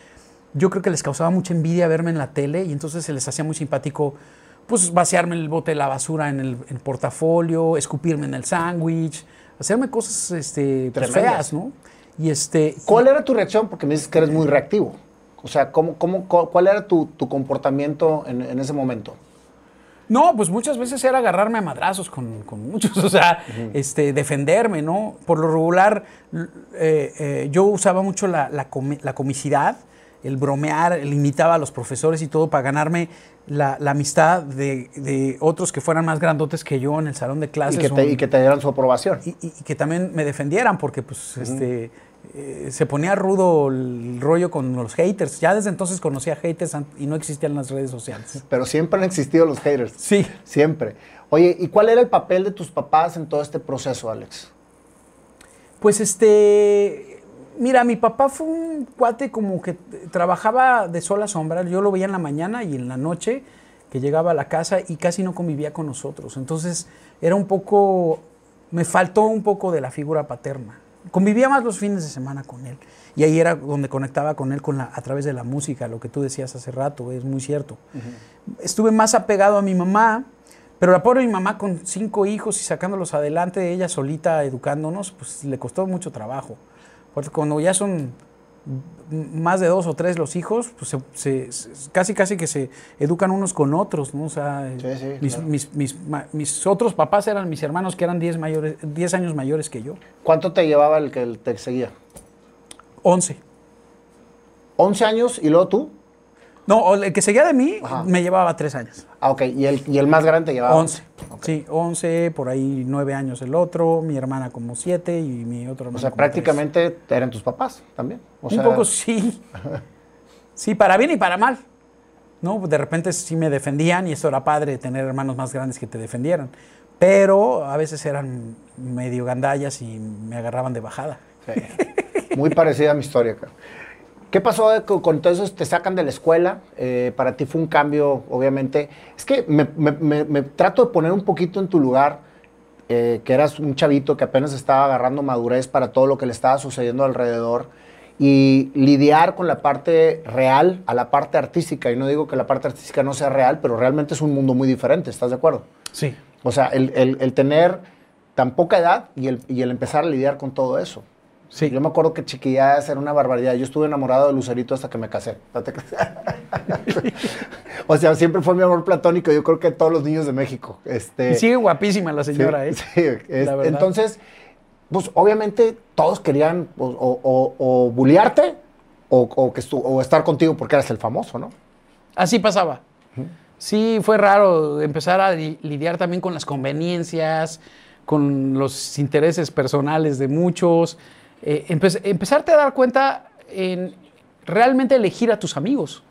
yo creo que les causaba mucha envidia verme en la tele y entonces se les hacía muy simpático pues vaciarme el bote de la basura en el, en portafolio, escupirme en el sándwich, hacerme cosas este, pues, feas, ¿no? Y este, ¿Cuál era tu reacción? Porque me dices que eres muy reactivo. O sea, ¿cómo, cómo, cu- ¿cuál era tu, tu comportamiento en, en ese momento? No, pues muchas veces era agarrarme a madrazos con, con muchos, o sea, este, defenderme, ¿no? Por lo regular, eh, eh, yo usaba mucho la, la comi- la comicidad, el bromear, el imitaba a los profesores y todo para ganarme la, la amistad de, de otros que fueran más grandotes que yo en el salón de Y clases. que, te, y que te dieran su aprobación. y, y- y que también me defendieran, porque pues este, eh, se ponía rudo el rollo con los haters. Ya desde entonces conocía haters y no existían las redes sociales. Pero siempre han existido los haters. Sí. Siempre. Oye, ¿y cuál era el papel de tus papás en todo este proceso, Alex? Pues este, mira, mi papá fue un cuate como que trabajaba de sol a sombra. Yo lo veía en la mañana y en la noche que llegaba a la casa y casi no convivía con nosotros. Entonces era un poco, me faltó un poco de la figura paterna. Convivía más los fines de semana con él. Y ahí era donde conectaba con él con la, a través de la música, lo que tú decías hace rato, es muy cierto. Estuve más apegado a mi mamá, pero la pobre mi mamá con cinco hijos y sacándolos adelante, ella solita educándonos, pues le costó mucho trabajo. Porque cuando ya son más de dos o tres los hijos, pues se- casi casi que se educan unos con otros, ¿no? O sea, Sí, sí, mis, claro. mis- mis mis otros papás eran mis hermanos que eran 10 mayores, 10 años mayores que yo. ¿Cuánto te llevaba el que te seguía? 11. 11 años y luego tú. No, o el que seguía de mí Ajá. me llevaba 3 años. Ah, ok. ¿Y el, y el más grande te llevaba? 11. Sí, 11, por ahí 9 años el otro, mi hermana como 7 y mi otro hermano O sea, como tres. prácticamente eran tus papás también. O un sea, poco sí. Sí, para bien y para mal. ¿No? De repente sí me defendían y eso era padre, tener hermanos más grandes que te defendieran. Pero a veces eran medio gandallas y me agarraban de bajada. sí. Muy parecida a mi historia. cara. ¿Qué pasó con todo eso? Te sacan de la escuela. eh, para ti fue un cambio, obviamente. Es que me, me- me- me trato de poner un poquito en tu lugar, eh, que eras un chavito que apenas estaba agarrando madurez para todo lo que le estaba sucediendo alrededor. Y lidiar con la parte real a la parte artística. Y no digo que la parte artística no sea real, pero realmente es un mundo muy diferente. ¿Estás de acuerdo? Sí. O sea, el, el- el tener tan poca edad y el, y el empezar a lidiar con todo eso. Sí. Yo me acuerdo que chiquilladas era una barbaridad. Yo estuve enamorado de Lucerito hasta que me casé. O sea, siempre fue mi amor platónico. Yo creo que todos los niños de México. Este, Y sigue guapísima la señora, sí, ¿eh? sí, es- La entonces, pues obviamente todos querían o, o, o- o bullearte o, o que estu- o estar contigo porque eras el famoso, ¿no? Así pasaba. Sí, fue raro empezar a li- lidiar también con las conveniencias, con los intereses personales de muchos. Eh, empe- empezarte a dar cuenta en realmente elegir a tus amigos.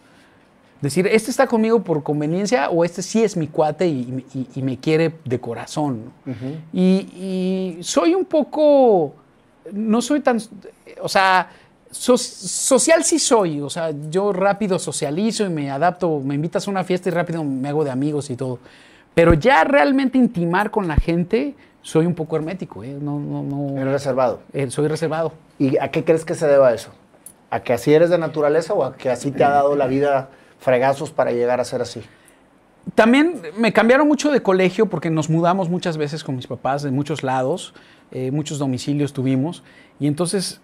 Decir, este está conmigo por conveniencia o este sí es mi cuate y, y- y me quiere de corazón. ¿no? y, y soy un poco, no soy tan, o sea, so- social sí soy, o sea, yo rápido socializo y me adapto, me invitas a una fiesta y rápido me hago de amigos y todo. Pero ya realmente intimar con la gente, soy un poco hermético, ¿eh? no, no, no, Eres reservado. eh, soy reservado. ¿Y a qué crees que se deba eso? ¿A que así eres de naturaleza o a que así te ha dado la vida fregazos para llegar a ser así? También me cambiaron mucho de colegio porque nos mudamos muchas veces con mis papás de muchos lados, eh, muchos domicilios tuvimos, y entonces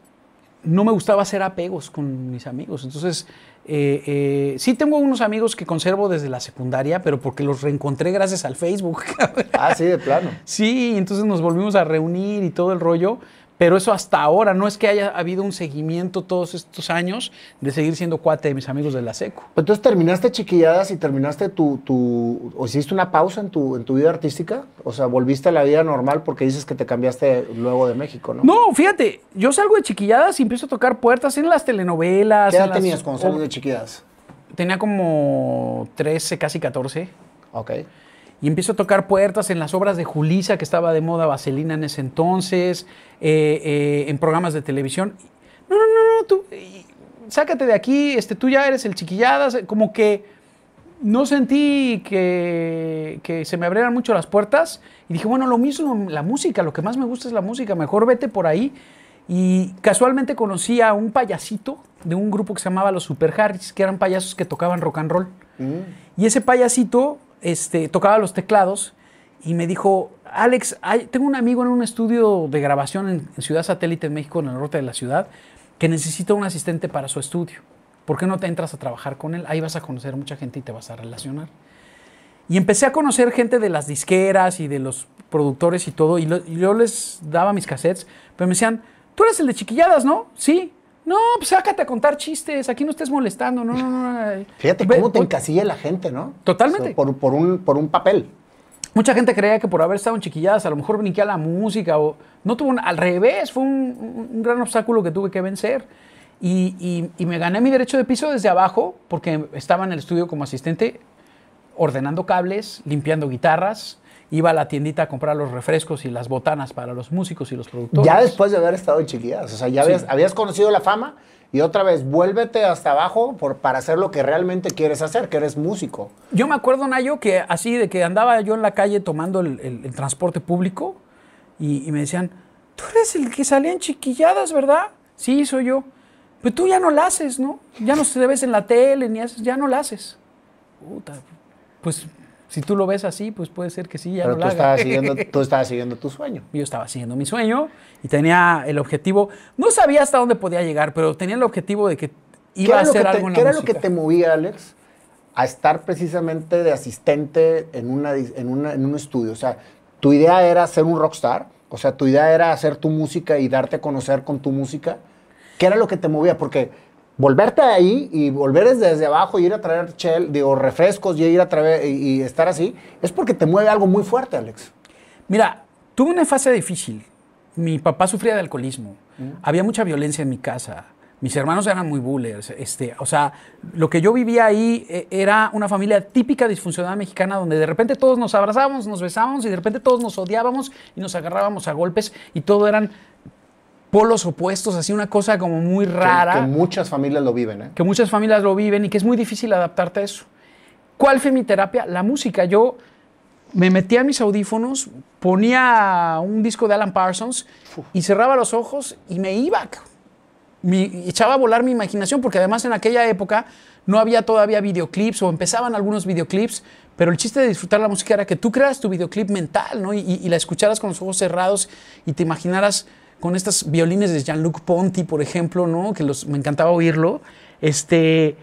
no me gustaba hacer apegos con mis amigos. Entonces, eh, eh, sí tengo unos amigos que conservo desde la secundaria, pero porque los reencontré gracias al Facebook. Ah, sí, de plano. sí, entonces nos volvimos a reunir y todo el rollo. Pero eso hasta ahora, no es que haya habido un seguimiento todos estos años de seguir siendo cuate de mis amigos de la secu. Entonces terminaste chiquilladas y terminaste tu, tu o hiciste una pausa en tu, en tu vida artística, o sea, volviste a la vida normal porque dices que te cambiaste luego de México, ¿no? No, fíjate, yo salgo de chiquilladas y empiezo a tocar puertas en las telenovelas. ¿Qué en edad las- tenías cuando saliste de chiquilladas? Tenía como 13, casi 14. Ok. Y empiezo a tocar puertas en las obras de Julisa, que estaba de moda Vaselina en ese entonces, eh, eh, en programas de televisión. No, no, no, no, tú, sácate de aquí, este, tú ya eres el chiquilladas. Como que no sentí que, que se me abrieran mucho las puertas. Y dije, bueno, lo mismo, la música, lo que más me gusta es la música, mejor vete por ahí. Y casualmente conocí a un payasito de un grupo que se llamaba Los Super Harris, que eran payasos que tocaban rock and roll. Y ese payasito este, tocaba los teclados y me dijo, Alex, tengo un amigo en un estudio de grabación en, Ciudad Satélite, en México, en el norte de la ciudad, que necesita un asistente para su estudio. ¿Por qué no te entras a trabajar con él? Ahí vas a conocer mucha gente y te vas a relacionar. Y empecé a conocer gente de las disqueras y de los productores y todo, y, y yo les daba mis cassettes, pero me decían, tú eres el de chiquilladas, ¿no? Sí. No, pues sácate a contar chistes, aquí no estés molestando, no, no, no. Fíjate Ve- cómo te encasilla la gente, ¿no? Totalmente. O sea, por, por un, por un papel. mucha gente creía que por haber estado en chiquilladas a lo mejor brinqué a la música o no tuvo un- al revés, fue un, un- un gran obstáculo que tuve que vencer. Y, y- y me gané mi derecho de piso desde abajo porque estaba en el estudio como asistente ordenando cables, limpiando guitarras, iba a la tiendita a comprar los refrescos y las botanas para los músicos y los productores. Ya después de haber estado en chiquillas, o sea, ya Sí. habías, habías conocido la fama y otra vez vuélvete hasta abajo por, para hacer lo que realmente quieres hacer, que eres músico. Yo me acuerdo, Nayo, que así de que andaba yo en la calle tomando el, el- el transporte público y, y me decían, tú eres el que salía en chiquilladas, ¿verdad? Sí, soy yo. Pero tú ya no la haces, ¿no? Ya no te ves en la tele, ni haces, ya no la haces. Puta, pues si tú lo ves así, pues puede ser que sí, ya Pero no tú la estabas, siguiendo, tú estabas siguiendo tu sueño. Yo estaba siguiendo mi sueño y tenía el objetivo, no sabía hasta dónde podía llegar, pero tenía el objetivo de que ¿Qué iba a hacer que, te, algo en qué la era lo que te movía, Alex, a estar precisamente de asistente en, una, en, una- en un estudio? O sea, ¿tu idea era ser un rockstar? O sea, ¿tu idea era hacer tu música y darte a conocer con tu música? ¿Qué era lo que te movía? Porque volverte ahí y volver desde abajo y ir a traer chel, digo, refrescos y ir a traer y, y estar así, es porque te mueve algo muy fuerte, Alex. Mira, tuve una fase difícil. Mi papá sufría de alcoholismo. Había mucha violencia en mi casa. Mis hermanos eran muy bullers. Este, o sea, lo que yo vivía ahí eh, era una familia típica disfuncional mexicana donde de repente todos nos abrazábamos, nos besábamos y de repente todos nos odiábamos y nos agarrábamos a golpes y todo eran polos opuestos, así una cosa como muy rara Que, muchas familias lo viven, ¿eh? que muchas familias lo viven y que es muy difícil adaptarte a eso. ¿Cuál fue mi terapia? La música. Yo me metía a mis audífonos, ponía un disco de Alan Parsons y cerraba los ojos y me iba. Mi- echaba a volar mi imaginación porque además en aquella época no había todavía videoclips o empezaban algunos videoclips, pero el chiste de disfrutar la música era que tú creas tu videoclip mental, ¿no? Y, y- y la escucharas con los ojos cerrados y te imaginaras con estas violines de Jean-Luc Ponty, por ejemplo, ¿no? Que me encantaba oírlo. Este,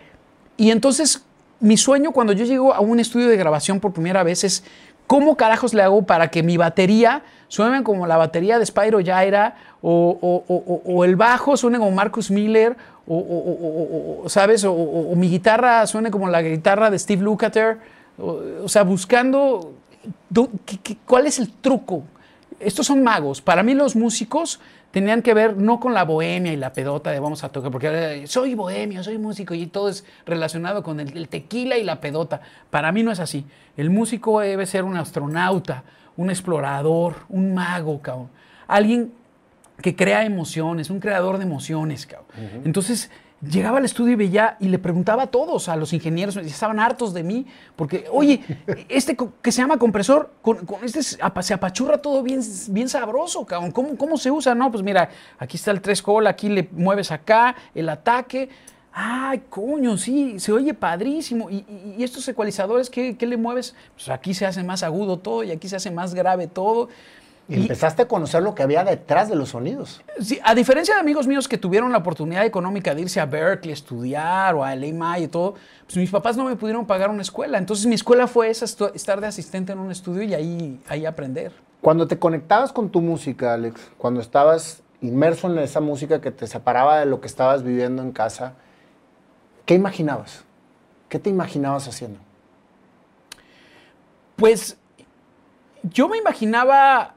y entonces, mi sueño cuando yo llego a un estudio de grabación por primera vez es cómo carajos le hago para que mi batería suene como la batería de Spyro Gyra o, o- o- o- el bajo suene como Marcus Miller o, ¿sabes? O, mi guitarra suene como la guitarra de Steve Lukather. O, sea, buscando cuál es el truco. Estos son magos. Para mí los músicos tenían que ver no con la bohemia y la pedota de vamos a tocar, porque eh, soy bohemio, soy músico y todo es relacionado con el, el tequila y la pedota. Para mí no es así. El músico debe ser un astronauta, un explorador, un mago, cabrón. Alguien que crea emociones, un creador de emociones, cabrón. Entonces llegaba al estudio y veía y le preguntaba a todos, a los ingenieros, estaban hartos de mí, porque, oye, este que se llama compresor, con, este se apa- se apachurra todo bien, bien sabroso, cabrón. ¿Cómo, ¿Cómo se usa? No, pues mira, aquí está el tres call, aquí le mueves acá, el ataque. Ay, coño, sí, se oye padrísimo. ¿Y, y- y estos ecualizadores qué, qué le mueves? Pues aquí se hace más agudo todo y aquí se hace más grave todo. Y empezaste a conocer lo que había detrás de los sonidos. Sí, a diferencia de amigos míos que tuvieron la oportunidad económica de irse a Berkeley a estudiar o a LA y todo, pues mis papás no me pudieron pagar una escuela. Entonces mi escuela fue esa, estar de asistente en un estudio y ahí, ahí aprender. Cuando te conectabas con tu música, Alex, cuando estabas inmerso en esa música que te separaba de lo que estabas viviendo en casa, ¿qué imaginabas? ¿Qué te imaginabas haciendo? Pues yo me imaginaba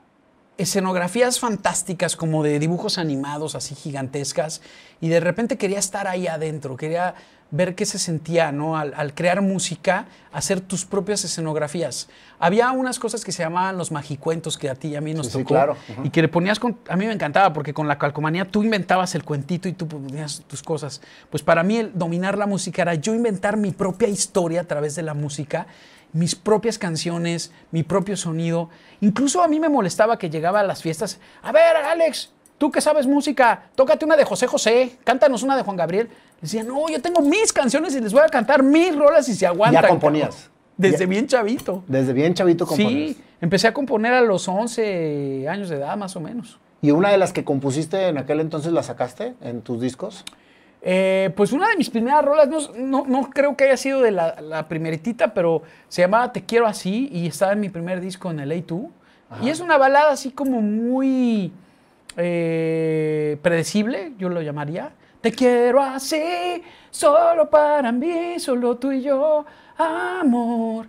escenografías fantásticas como de dibujos animados así gigantescas y de repente quería estar ahí adentro, quería ver qué se sentía, ¿no? Al, al crear música, hacer tus propias escenografías. Había unas cosas que se llamaban los magicuentos que a ti y a mí nos Sí, sí, tocó claro. Ujú. y que le ponías con, a mí me encantaba porque con la calcomanía tú inventabas el cuentito y tú ponías tus cosas. Pues para mí el dominar la música era yo inventar mi propia historia a través de la música, mis propias canciones, mi propio sonido. Incluso a mí me molestaba que llegaba a las fiestas, a ver, Alex, tú que sabes música, tócate una de José José, cántanos una de Juan Gabriel. Decía, no, yo tengo mis canciones y les voy a cantar mis rolas y se aguantan. Ya componías. cabrón". Desde Ya- bien chavito. Desde bien chavito componías. Sí, empecé a componer a los 11 años de edad, más o menos. ¿Y una de las que compusiste en aquel entonces la sacaste en tus discos? Eh, pues una de mis primeras rolas, no, no- no creo que haya sido de la, la primeritita, pero se llamaba Te quiero así y estaba en mi primer disco en el A2. Y es una balada así como muy eh, predecible, yo lo llamaría. Te quiero así, solo para mí, solo tú y yo, amor.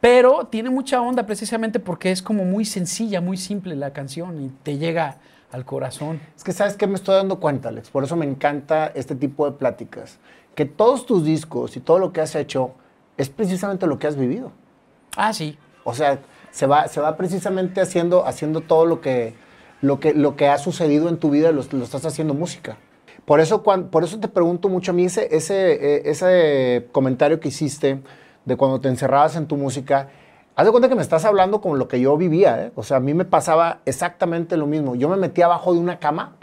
Pero tiene mucha onda precisamente porque es como muy sencilla, muy simple la canción y te llega al corazón. Es que sabes que me estoy dando cuenta, Alex, por eso me encanta este tipo de pláticas, que todos tus discos y todo lo que has hecho es precisamente lo que has vivido. Ah, sí. O sea, se va, se va precisamente haciendo, haciendo todo lo que, lo, que, lo que ha sucedido en tu vida, lo, lo estás haciendo música. Por eso, por eso te pregunto mucho a mí ese, ese, eh, ese comentario que hiciste de cuando te encerrabas en tu música. Haz de cuenta que me estás hablando como lo que yo vivía. ¿eh? O sea, a mí me pasaba exactamente lo mismo. Yo me metía abajo de una cama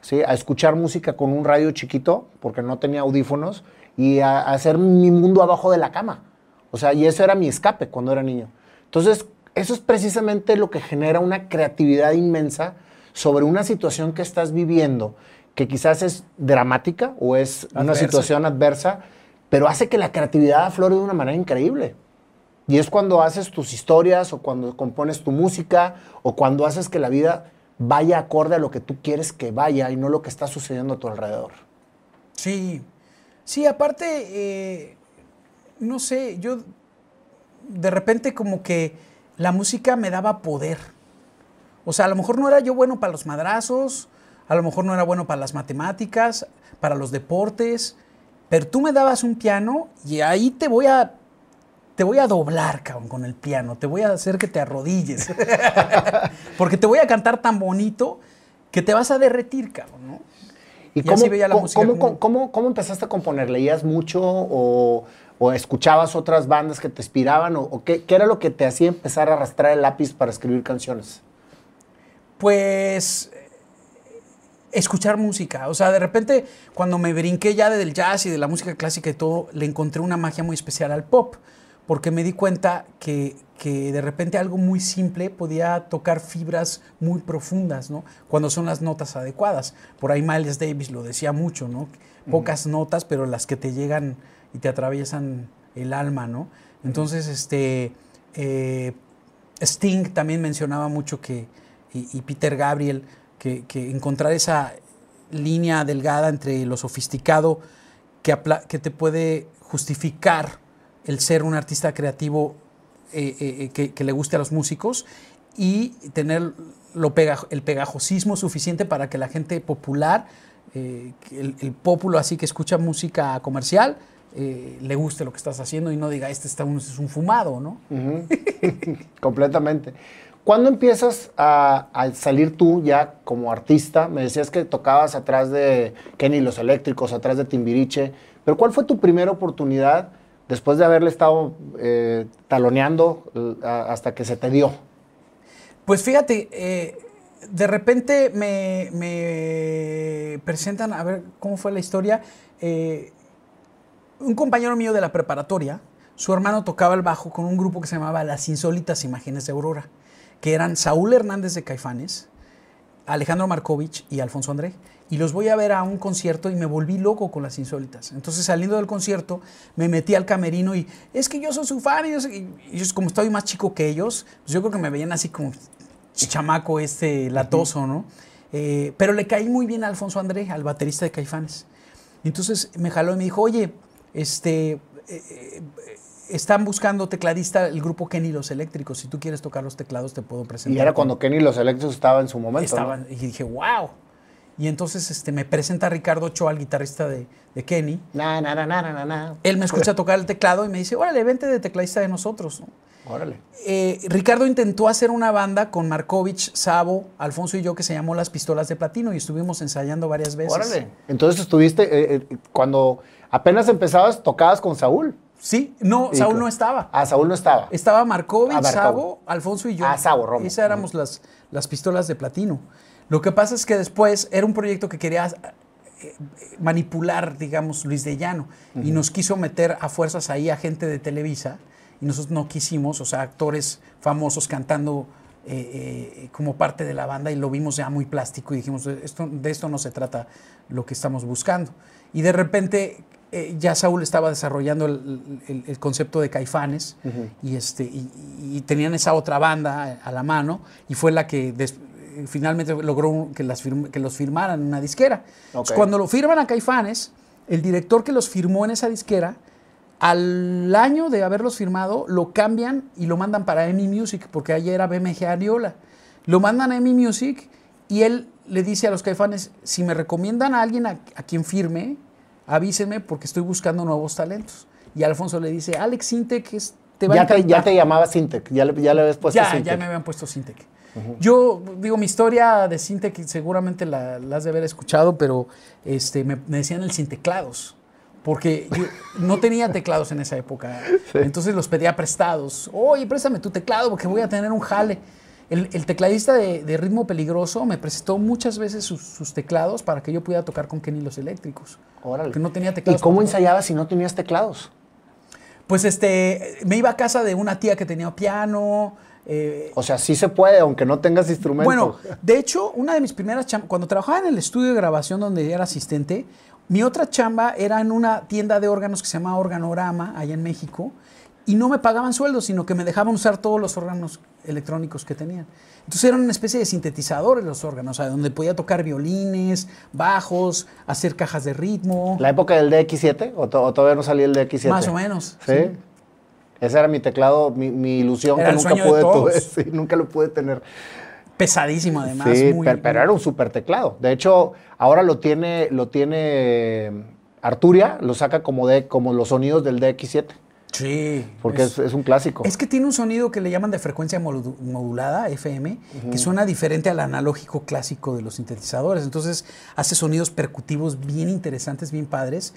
¿sí? a escuchar música con un radio chiquito, porque no tenía audífonos, y a, a hacer mi mundo abajo de la cama. O sea, y eso era mi escape cuando era niño. Entonces, eso es precisamente lo que genera una creatividad inmensa sobre una situación que estás viviendo, que quizás es dramática o es una situación adversa, pero hace que la creatividad aflore de una manera increíble. Y es cuando haces tus historias o cuando compones tu música o cuando haces que la vida vaya acorde a lo que tú quieres que vaya y no lo que está sucediendo a tu alrededor. Sí, sí, aparte, eh, no sé, yo de repente como que la música me daba poder. O sea, a lo mejor no era yo bueno para los madrazos, a lo mejor no era bueno para las matemáticas, para los deportes, pero tú me dabas un piano y ahí te voy a te voy a doblar, cabrón, con el piano, te voy a hacer que te arrodilles. Porque te voy a cantar tan bonito que te vas a derretir, cabrón, ¿no? ¿Y, Y cómo, así veía la cómo- música cómo- como- cómo- cómo empezaste a componer? ¿Leías mucho o, o escuchabas otras bandas que te inspiraban? ¿O, o qué, qué era lo que te hacía empezar a arrastrar el lápiz para escribir canciones? Pues escuchar música. O sea, de repente, cuando me brinqué ya del jazz y de la música clásica y todo, le encontré una magia muy especial al pop. Porque me di cuenta que, que de repente algo muy simple podía tocar fibras muy profundas, ¿no? Cuando son las notas adecuadas. Por ahí Miles Davis lo decía mucho, ¿no? Pocas notas, pero las que te llegan y te atraviesan el alma, ¿no? Entonces, este. eh, Sting también mencionaba mucho que, y, y Peter Gabriel, que, que encontrar esa línea delgada entre lo sofisticado que, que te puede justificar el ser un artista creativo eh, eh, eh, que, le guste a los músicos y tener lo el pegajosismo suficiente para que la gente popular, el, el así que escucha música comercial, le guste lo que estás haciendo y no diga, este está un, es un fumado, ¿no? Completamente. ¿Cuándo empiezas a, a salir tú ya como artista? Me decías que tocabas atrás de Kenny Los Eléctricos, atrás de Timbiriche, pero ¿cuál fue tu primera oportunidad después de haberle estado eh, taloneando eh, hasta que se te dio? Pues fíjate, eh, de repente me, presentan, a ver cómo fue la historia. un compañero mío de la preparatoria, su hermano tocaba el bajo con un grupo que se llamaba Las Insólitas Imágenes de Aurora, que eran Saúl Hernández de Caifanes, Alejandro Markovich y Alfonso André. Y los voy a ver a un concierto y me volví loco con las insólitas. Entonces, saliendo del concierto, me metí al camerino y es que yo soy su fan. Y yo, soy- y yo, como estoy más chico que ellos, pues yo creo que me veían así como chamaco este latoso, ¿no? Eh, pero le caí muy bien a Alfonso André, al baterista de Caifanes. Entonces me jaló y me dijo, oye, este, eh, eh, están buscando tecladista el grupo Kenny Los Eléctricos. Si tú quieres tocar los teclados, te puedo presentar. Y era cuando Kenny Los Eléctricos estaba en su momento. ¿no? Estaban, Y dije, wow. Y entonces este, me presenta Ricardo Ochoa, el guitarrista de, de Kenny. Na, na, na, na, na, na, na. Él me escucha tocar el teclado y me dice, órale, vente de tecladista de nosotros. ¿no? Órale. Eh, Ricardo intentó hacer una banda con Markovich, Sabo, Alfonso y yo que se llamó Las Pistolas de Platino y estuvimos ensayando varias veces. Órale. Entonces estuviste, eh, eh, cuando apenas empezabas, tocabas con Saúl. Sí, no, Y Saúl no estaba. Ah, Saúl no estaba. Estaba Markovich, Ah, Markovich. Sabo, Alfonso y yo. Ah, Sabo, Romo. Esas éramos las, las pistolas de platino. Lo que pasa es que después era un proyecto que quería eh, eh, manipular, digamos, Luis de Llano. Y nos quiso meter a fuerzas ahí a gente de Televisa. Y nosotros no quisimos, o sea, actores famosos cantando eh, eh, como parte de la banda. Y lo vimos ya muy plástico y dijimos, esto, de esto no se trata lo que estamos buscando. Y de repente eh, ya Saúl estaba desarrollando el, el- el concepto de Caifanes y, este, y, y tenían esa otra banda a la mano y fue la que des- finalmente logró que, las firm- que los firmaran en una disquera. Entonces, cuando lo firman a Caifanes, el director que los firmó en esa disquera Al año de haberlos firmado, lo cambian y lo mandan para EMI Music, porque ayer era BMG Ariola. Lo mandan a EMI Music y él le dice a los caifanes, si me recomiendan a alguien a, a quien firme, avísenme porque estoy buscando nuevos talentos. Y Alfonso le dice, Alex Sintec es, te va a Ya te, ya encantar". te llamaba Sintec, ya le, ya le habías puesto Ya, Sintec. ya me habían puesto Sintec. Yo digo, mi historia de Sintec seguramente la, la has de haber escuchado, pero este, me, me decían el Sinteclados. Porque yo no tenía teclados en esa época. Entonces los pedía prestados. Oye, préstame tu teclado porque voy a tener un jale. El, el tecladista de, de Ritmo Peligroso me prestó muchas veces sus, sus teclados para que yo pudiera tocar con Kenny los eléctricos. Órale. Porque no tenía ¿Y teclados. cómo para tocar. ensayabas si no tenías teclados? Pues este, me iba a casa de una tía que tenía piano. Eh, O sea, sí se puede, aunque no tengas instrumentos. Bueno, de hecho, una de mis primeras chambas, cuando trabajaba en el estudio de grabación donde era asistente, mi otra chamba era en una tienda de órganos que se llama Organorama, allá en México, y no me pagaban sueldo, sino que me dejaban usar todos los órganos electrónicos que tenían. Entonces eran una especie de sintetizadores los órganos, o sea, donde podía tocar violines, bajos, hacer cajas de ritmo, ¿La época del DX7? ¿O, to- o todavía no salía el DX7? más o menos. ¿Sí? Ese era mi teclado, mi, mi ilusión Era que nunca sueño de pude todos. tuve- sí, nunca lo pude tener. Pesadísimo además. sí, muy- pero, pero era un super teclado. De hecho, ahora lo tiene, lo tiene eh, Arturia, lo saca como, de, como los sonidos del DX7, Sí. Porque es, un clásico. Es que tiene un sonido que le llaman de frecuencia modulada, FM, que suena diferente al analógico clásico de los sintetizadores. Entonces hace sonidos percutivos bien interesantes, bien padres.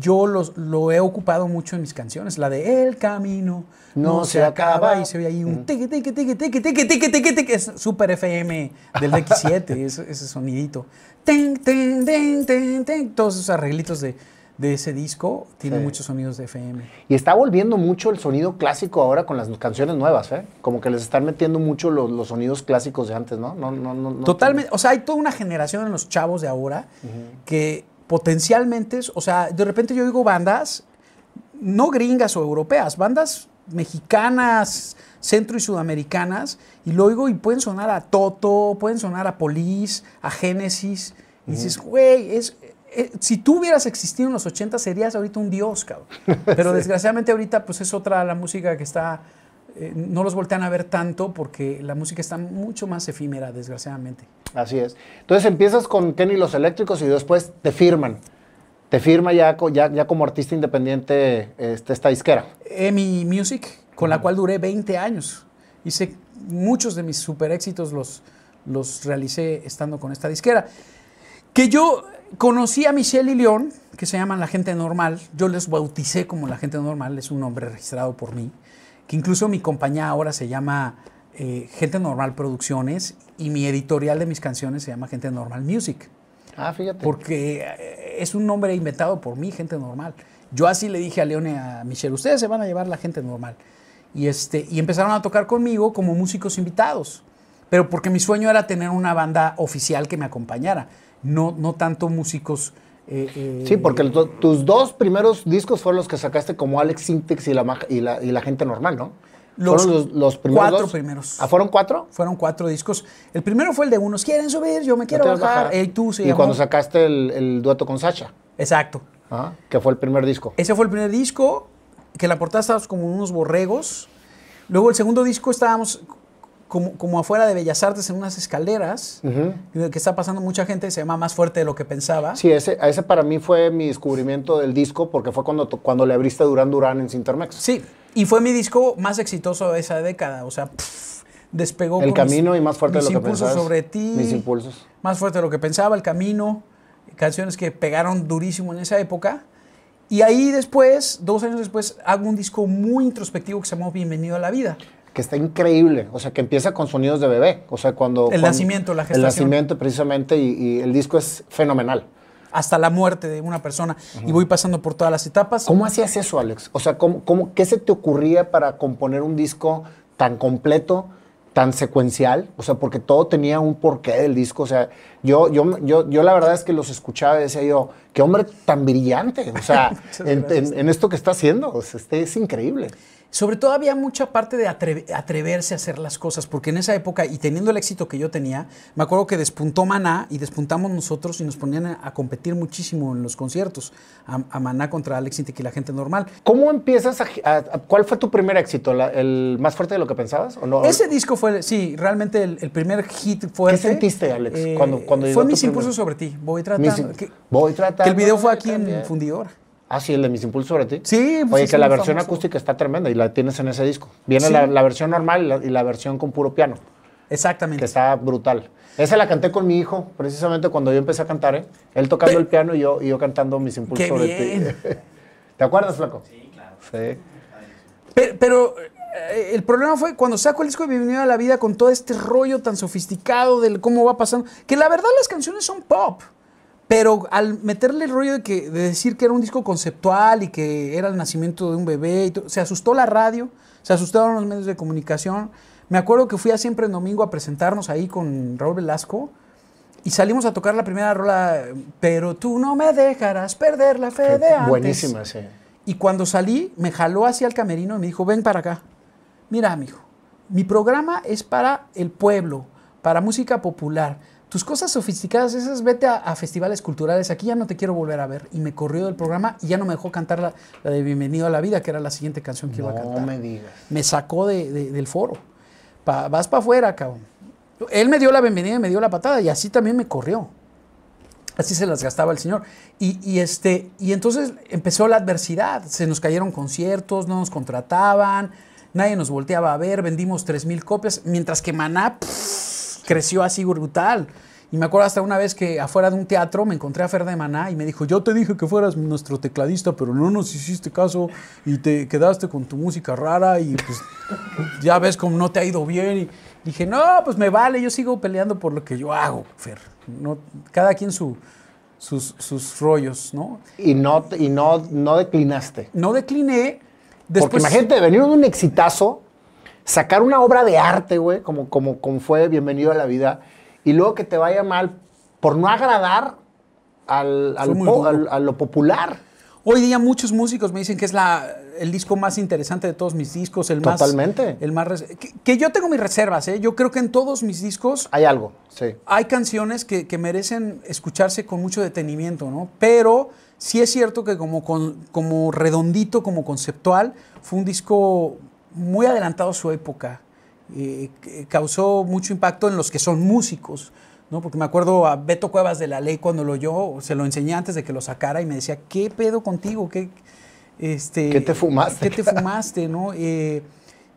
Yo los, lo he ocupado mucho en mis canciones. La de El Camino no, se, acaba. acaba. y se ve ahí un teque, teque, teque, teque, teque, teque, teque, teque. Es super FM del DX7, ese, ese sonidito. Ten, ten, ten, ten, ten. Todos esos arreglitos de de ese disco tienen Sí. muchos sonidos de FM. Y está volviendo mucho el sonido clásico ahora con las canciones nuevas, ¿eh? Como que les están metiendo mucho los, los sonidos clásicos de antes, ¿no? no, no, no Totalmente, o sea, hay toda una generación en los chavos de ahora que potencialmente, o sea, de repente yo digo bandas, no gringas o europeas, bandas mexicanas, centro y sudamericanas, y lo oigo y pueden sonar a Toto, pueden sonar a Police, a Genesis, y dices, güey, es... eh, si tú hubieras existido en los 80 serías ahorita un dios, cabrón. Pero desgraciadamente ahorita pues es otra la música que está eh, no los voltean a ver tanto porque la música está mucho más efímera, desgraciadamente. Así es. Entonces empiezas con Kenny los Eléctricos y después te firman. Te firma ya, ya, ya como artista independiente este, esta disquera. EMI Music, con la cual duré 20 años. Hice muchos de mis super éxitos los, los realicé estando con esta disquera. Que yo conocí a Michelle y León, que se llaman La Gente Normal. Yo les bauticé como La Gente Normal, es un nombre registrado por mí. Que incluso mi compañía ahora se llama eh, Gente Normal Producciones y mi editorial de mis canciones se llama Gente Normal Music. Ah, fíjate. Porque eh, es un nombre inventado por mí, gente normal. Yo así le dije a Leone y a Michelle, ustedes se van a llevar la gente normal. Y, este, y empezaron a tocar conmigo como músicos invitados. Pero porque mi sueño era tener una banda oficial que me acompañara, no, no tanto músicos... eh, eh, Sí, porque tus dos primeros discos fueron los que sacaste como Alex Sintex y la, y la, y la gente normal, ¿no? Los fueron los, los primeros cuatro dos? primeros. ¿Ah, fueron cuatro? Fueron cuatro discos. El primero fue el de unos quieren subir, yo me quiero ¿No te bajar. bajar? Ey, tú se y llamó. cuando sacaste el, el dueto con Sacha, Exacto. ajá, que fue el primer disco. Ese fue el primer disco, que la portada estábamos como unos borregos. Luego el segundo disco estábamos como, como afuera de Bellas Artes en unas escaleras, Ujú. que está pasando mucha gente, se llama Más Fuerte de lo que pensaba. Sí, ese, ese para mí fue mi descubrimiento del disco porque fue cuando, cuando le abriste Durán Durán en Cintermex. Sí, y fue mi disco más exitoso de esa década, o sea, pff, despegó El camino mis- y más fuerte de mis lo que impulsos pensabas. sobre ti. Mis impulsos. Más fuerte de lo que pensaba, El Camino, canciones que pegaron durísimo en esa época. Y ahí después, dos años después, hago un disco muy introspectivo que se llamó Bienvenido a la Vida. Que está increíble, o sea, que empieza con sonidos de bebé, o sea, cuando... El cuando- nacimiento, la El gestación. nacimiento, precisamente, y, y el disco es fenomenal. hasta la muerte de una persona y voy pasando por todas las etapas. ¿Cómo hacías eso, Alex? O sea, ¿cómo, cómo, ¿qué se te ocurría para componer un disco tan completo, tan secuencial? O sea, porque todo tenía un porqué del disco. O sea, yo, yo, yo, yo la verdad es que los escuchaba y decía yo, qué hombre tan brillante. O sea, en, en- en esto que está haciendo. O sea, este es increíble. Sobre todo había mucha parte de atreve- atreverse a hacer las cosas, porque en esa época, y teniendo el éxito que yo tenía, me acuerdo que despuntó Maná y despuntamos nosotros y nos ponían a, a competir muchísimo en los conciertos, a, a Maná contra Alex y la gente normal. ¿Cómo empiezas a, ¿Cuál fue tu primer éxito? ¿La- ¿El más fuerte de lo que pensabas? ¿O no? Ese disco fue, sí, realmente el, el primer hit fuerte. ¿Qué sentiste, Alex, cuando- cuando llegó Fue Mis impulsos sobre ti. Voy Mis tratando. im- que, Voy tratando que el video fue aquí en. Fundidora. Ah, sí, el de Mis Impulsos sobre ti. Sí, pues Oye, que la versión famoso. acústica está tremenda y la tienes en ese disco. Viene Sí. la, la versión normal y la, y la versión con puro piano, Exactamente. que está brutal. Esa la canté con mi hijo, precisamente cuando yo empecé a cantar, ¿eh? Él tocando el piano y yo, y yo cantando Mis Impulsos Qué sobre bien. ti. ¿Te acuerdas, Flaco? Sí, claro. Sí. Pero, pero, eh, el problema fue cuando saco el disco de Bienvenido a la Vida con todo este rollo tan sofisticado del cómo va pasando, que la verdad las canciones son pop, pero al meterle el rollo de, que, de decir que era un disco conceptual y que era el nacimiento de un bebé, y todo, se asustó la radio, se asustaron los medios de comunicación. Me acuerdo que fui a Siempre en Domingo a presentarnos ahí con Raúl Velasco. Y salimos a tocar la primera rola, pero tú no me dejarás perder la fe de antes. Buenísima, sí. Y cuando salí, me jaló hacia el camerino y me dijo, ven para acá. Mira, amigo, mi programa es para el pueblo, para música popular. Tus cosas sofisticadas, esas, vete a, a festivales culturales. Aquí ya no te quiero volver a ver. Y me corrió del programa y ya no me dejó cantar la, la de Bienvenido a la Vida, que era la siguiente canción que iba a No cantar. me digas. Me sacó de- de- del foro. Pa- vas para afuera, cabrón. Él me dio la bienvenida y me dio la patada y así también me corrió. Así se las gastaba el señor. Y, y este, y entonces empezó la adversidad. Se nos cayeron conciertos, no nos contrataban, nadie nos volteaba a ver, vendimos 3.000 copias, mientras que Maná pff, creció así brutal. Y me acuerdo hasta una vez que afuera de un teatro me encontré a Fer de Maná y me dijo, yo te dije que fueras nuestro tecladista, pero no nos hiciste caso y te quedaste con tu música rara y pues ya ves cómo no te ha ido bien. Y dije, no, pues me vale, yo sigo peleando por lo que yo hago, Fer. No, cada quien su, sus, sus rollos, ¿no? Y no, y no, no declinaste. No decliné. Después, Porque imagínate, venir de un exitazo, sacar una obra de arte, güey, como, como, como fue Bienvenido a la Vida, y luego que te vaya mal por no agradar al, al po- a lo popular. Hoy día muchos músicos me dicen que es la, el disco más interesante de todos mis discos, el más... Totalmente. El más que, que yo tengo mis reservas, ¿eh? Yo creo que en todos mis discos Hay algo, sí. hay canciones que, que merecen escucharse con mucho detenimiento, ¿no? Pero sí es cierto que como, con- como redondito, como conceptual, fue un disco muy adelantado a su época. Eh, causó mucho impacto en los que son músicos, ¿no? Porque me acuerdo a Beto Cuevas de la Ley cuando lo oyó, se lo enseñé antes de que lo sacara y me decía, ¿qué pedo contigo? ¿Qué, este, ¿Qué te fumaste? ¿Qué te fumaste, no? Eh,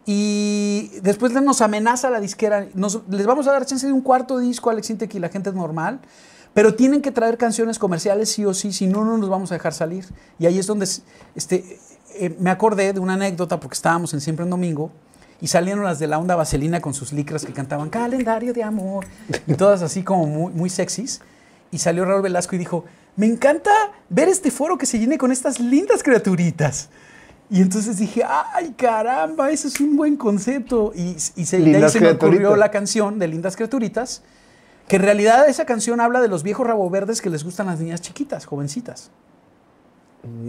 y después nos amenaza la disquera. Nos- les vamos a dar chance de un cuarto disco a Alex Intec y la gente es normal. Pero tienen que traer canciones comerciales sí o sí, si no, no nos vamos a dejar salir. Y ahí es donde este, eh, me acordé de una anécdota, porque estábamos en Siempre en Domingo, y salieron las de la onda vaselina con sus licras que cantaban Calendario de Amor, y todas así como muy, muy sexys. Y salió Raúl Velasco y dijo, me encanta ver este foro que se llene con estas lindas criaturitas. Y entonces dije, ay caramba, eso es un buen concepto. Y, y se, de ahí se me ocurrió la canción de Lindas Criaturitas, que en realidad esa canción habla de los viejos rabo verdes que les gustan las niñas chiquitas, jovencitas.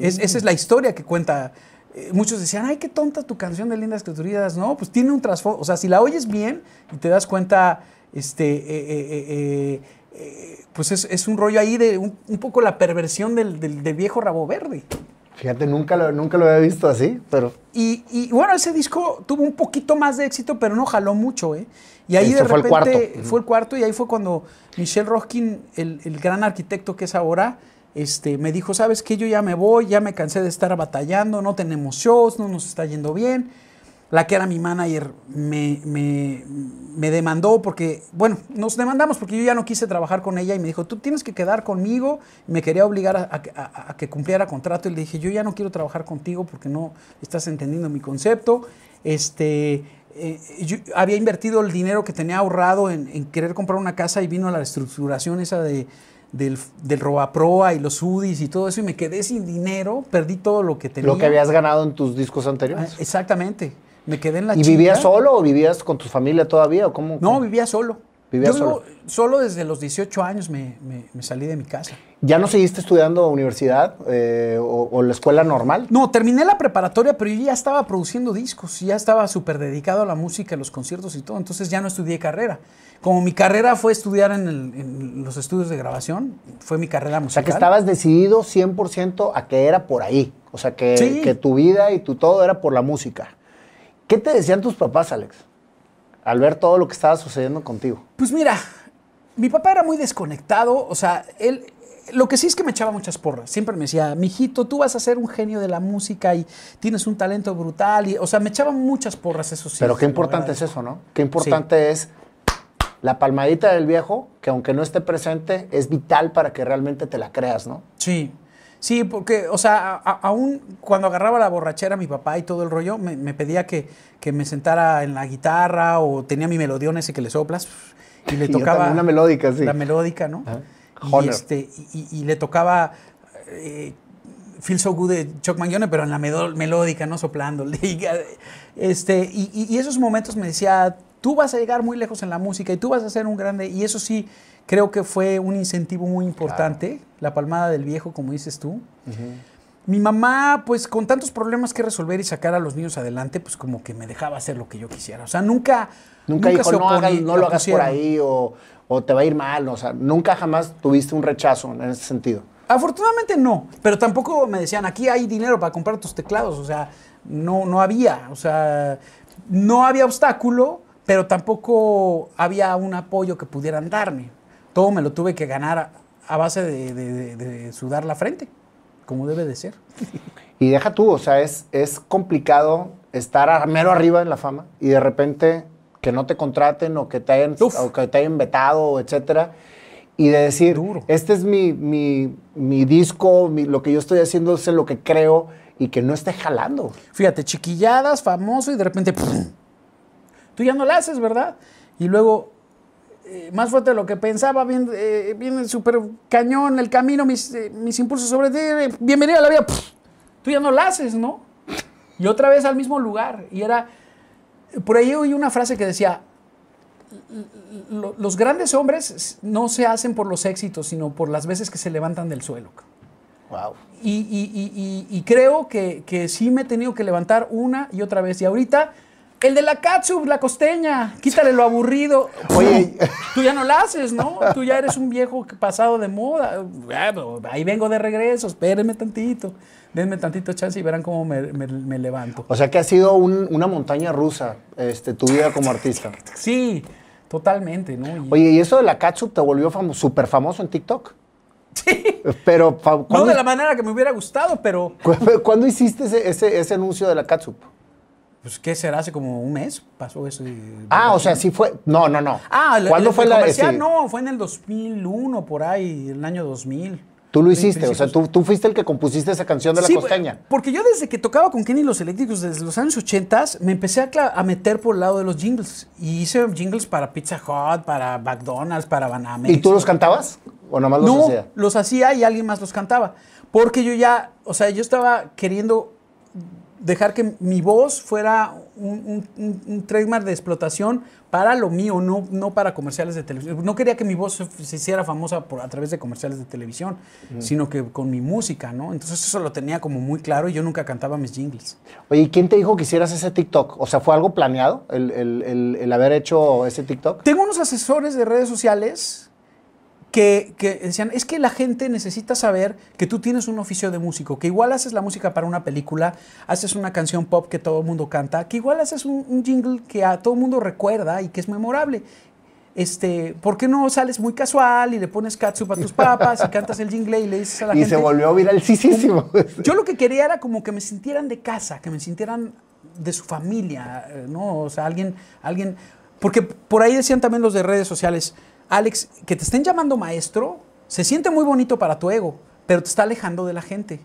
Es- esa es la historia que cuenta. Eh, muchos decían, ay, qué tonta tu canción de Lindas Criaturitas. No, pues tiene un trasfondo. O sea, si la oyes bien y te das cuenta, este, eh, eh, pues es, es un rollo ahí de un, un poco la perversión del, del- del viejo rabo verde. Fíjate, nunca lo, nunca lo había visto así, pero Y, y, bueno, ese disco tuvo un poquito más de éxito, pero no jaló mucho, ¿eh? Y ahí Este de fue el repente cuarto. fue el cuarto y ahí fue cuando Michel Roskin, el, el gran arquitecto que es ahora, este, me dijo, ¿sabes qué? Yo ya me voy, ya me cansé de estar batallando, no tenemos shows, no nos está yendo bien. La que era mi manager me, me, me demandó porque, bueno, nos demandamos porque yo ya no quise trabajar con ella y me dijo, tú tienes que quedar conmigo. Me quería obligar a que cumpliera contrato y le dije, yo ya no quiero trabajar contigo porque no estás entendiendo mi concepto. Este, eh, yo había invertido el dinero que tenía ahorrado en, en querer comprar una casa y vino la reestructuración esa de, del, del Robaproa y los UDIs y todo eso y me quedé sin dinero, perdí todo lo que tenía. lo que habías ganado en tus discos Ah, anteriores. Exactamente. Me quedé en la ¿Y vivías solo o vivías con tu familia todavía? ¿O cómo? No, vivía solo. ¿Vivías Yo solo? vivo solo desde los 18 años me, me- me salí de mi casa. ¿Ya no seguiste estudiando universidad eh, o, o la escuela normal? No, terminé la preparatoria, pero yo ya estaba produciendo discos, ya estaba súper dedicado a la música, a los conciertos y todo, entonces ya no estudié carrera. Como mi carrera fue estudiar en, el- en los estudios de grabación, fue mi carrera O sea, musical. que estabas decidido 100% a que era por ahí. O sea, que, Sí. que tu vida y tu todo era por la música. ¿Qué te decían tus papás, Alex? Al ver todo lo que estaba sucediendo contigo. Pues mira, mi papá era muy desconectado, o sea, él, lo que sí es que me echaba muchas porras. Siempre me decía, mijito, tú vas a ser un genio de la música y tienes un talento brutal. Y, o sea, me echaba muchas porras, eso sí. Pero qué importante es eso, ¿no? Qué importante es la palmadita del viejo, que aunque no esté presente, es vital para que realmente te la creas, ¿no? Sí, sí, porque, o sea, aún cuando agarraba la borrachera mi papá y todo el rollo, me, me pedía que, que me sentara en la guitarra o tenía mi melodión ese que le soplas y le yo tocaba una melódica, sí. la melódica, ¿no? Ajá. Y, este, y, le tocaba eh, Feel So Good de Chuck Mangione, pero en la melódica, no soplando. Este, y, y- y esos momentos me decía, tú vas a llegar muy lejos en la música y tú vas a ser un grande. Y eso sí, creo que fue un incentivo muy importante, la palmada del viejo, como dices tú. Mi mamá, pues con tantos problemas que resolver y sacar a los niños adelante, pues como que me dejaba hacer lo que yo quisiera. O sea, nunca... Nunca, dijo, se no, hagas- no lo hagas por opusieron". ahí o, o te va a ir mal. O sea, nunca jamás tuviste un rechazo en ese sentido. Afortunadamente no, pero tampoco me decían, aquí hay dinero para comprar tus teclados, o sea, no, no había, o sea, no había obstáculo, pero tampoco había un apoyo que pudieran darme. Todo me lo tuve que ganar a, a base de, de- de- de sudar la frente, como debe de ser. Y deja tú, o sea, es, es complicado estar a- mero arriba en la fama y de repente que no te contraten o que te hayan, o que te hayan vetado, etcétera. Y de decir, Duro. este es mi, mi, mi disco, mi- lo que yo estoy haciendo es lo que creo y que no esté jalando. Fíjate, chiquilladas, famoso y de repente, ¡pum! Tú ya no la haces, ¿verdad? Y luego, eh, más fuerte de lo que pensaba, viene, eh, súper cañón el camino, mis, eh, mis impulsos sobre ti, eh, bienvenido a la vida, tú ya no la haces, ¿no? Y otra vez al mismo lugar. Y era, por ahí oí una frase que decía, "Lo- los grandes hombres no se hacen por los éxitos, sino por las veces que se levantan del suelo. Wow. Y, y- y- y- y creo que, que sí me he tenido que levantar una y otra vez. Y ahorita, el de la catsup, la costeña, quítale lo aburrido. Oye. tú ya no la haces, ¿no? Tú ya eres un viejo pasado de moda. Bueno, ahí vengo de regreso, espérenme tantito. Denme tantito chance y verán cómo me, me- me levanto. O sea que ha sido un- una montaña rusa este, tu vida como artista. Sí, totalmente, ¿no? Oye, ¿y eso de la catsup te volvió famo- súper famoso en TikTok? Sí. Pero, no ¿cuándo, de la manera que me hubiera gustado, pero cu- ¿cuándo hiciste ese, ese, ese anuncio de la catsup? Pues ¿qué será? Hace como un mes pasó eso. y- Ah, o sea, sí fue. No, no, no. Ah, ¿Cuándo el- fue el la comercial? sí. No, fue en el 2001, por ahí, el año 2000. Tú lo hiciste, o sea, tú, tú fuiste el que compusiste esa canción de la Sí, costeña. Porque yo desde que tocaba con Kenny los Eléctricos desde los años 80 me empecé a, meter por el lado de los jingles. Y hice jingles para Pizza Hut, para McDonald's, para Banamex. ¿Y tú los cantabas? ¿O nada más los no, hacía? los hacía y alguien más los cantaba. Porque yo ya, o sea, yo estaba queriendo dejar que mi voz fuera un, un- un- trademark de explotación para lo mío, no, no para comerciales de televisión. No quería que mi voz se, se hiciera famosa por, a través de comerciales de televisión, sino que con mi música, ¿no? Entonces eso lo tenía como muy claro y yo nunca cantaba mis jingles. Oye, ¿y quién te dijo que hicieras ese TikTok? O sea, ¿fue algo planeado el, el- el- el haber hecho ese TikTok? Tengo unos asesores de redes sociales que, que decían, es que la gente necesita saber que tú tienes un oficio de músico, que igual haces la música para una película, haces una canción pop que todo el mundo canta, que igual haces un, un jingle que a todo el mundo recuerda y que es memorable. Este, ¿Por qué no sales muy casual y le pones catsup a tus papas y cantas el jingle y le dices a la Y gente? se volvió viralísimo. Yo lo que quería era como que me sintieran de casa, que me sintieran de su familia, eh, ¿no? O sea, alguien, alguien, porque por ahí decían también los de redes sociales, Alex, que te estén llamando maestro, se siente muy bonito para tu ego, pero te está alejando de la gente.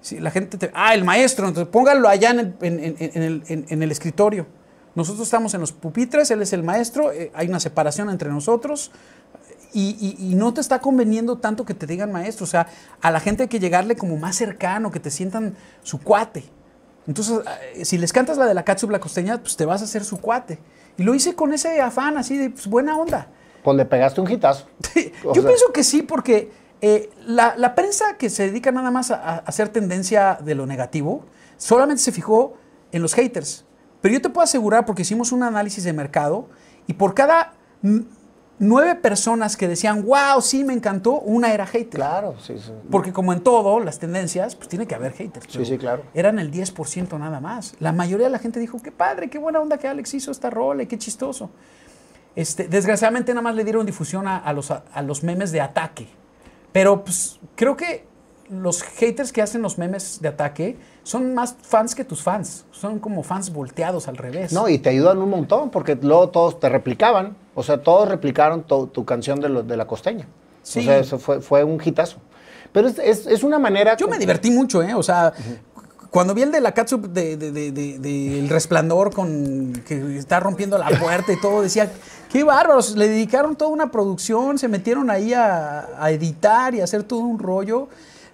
Si la gente te, ah, el maestro, entonces póngalo allá en el, escritorio. Nosotros estamos en los pupitres, él es el maestro, eh, hay una separación entre nosotros, y, no te está conveniendo tanto que te digan maestro. O sea, a la gente hay que llegarle como más cercano, que te sientan su cuate. Entonces, eh, si les cantas la de la catsup la costeña, pues te vas a hacer su cuate. Y lo hice con ese afán así de pues, buena onda. Pues le pegaste un hitazo. Yo sea- pienso que sí, porque eh, la, la prensa que se dedica nada más a, a hacer tendencia de lo negativo, solamente se fijó en los haters. Pero yo te puedo asegurar, porque hicimos un análisis de mercado, y por cada nueve personas que decían, wow, sí, me encantó, una era hater. Claro, sí, sí. Porque como en todo, las tendencias, pues tiene que haber haters. Sí, sí, claro. Eran el 10% nada más. La mayoría de la gente dijo, qué padre, qué buena onda que Alex hizo esta rola y qué chistoso. Este, desgraciadamente nada más le dieron difusión a, a los, a, a los memes de ataque. Pero pues, creo que los haters que hacen los memes de ataque son más fans que tus fans. Son como fans volteados al revés. No, y te ayudan un montón porque luego todos te replicaban. O sea, todos replicaron tu, tu canción de, lo- de la costeña. Sí. O sea, eso fue, fue un hitazo. Pero es, es- es una manera. Yo me divertí mucho, ¿eh? O sea, cuando vi el de la catsup de, de- de- de- de El Resplandor con que está rompiendo la puerta y todo, decía, qué bárbaros, le dedicaron toda una producción, se metieron ahí a, a editar y a hacer todo un rollo.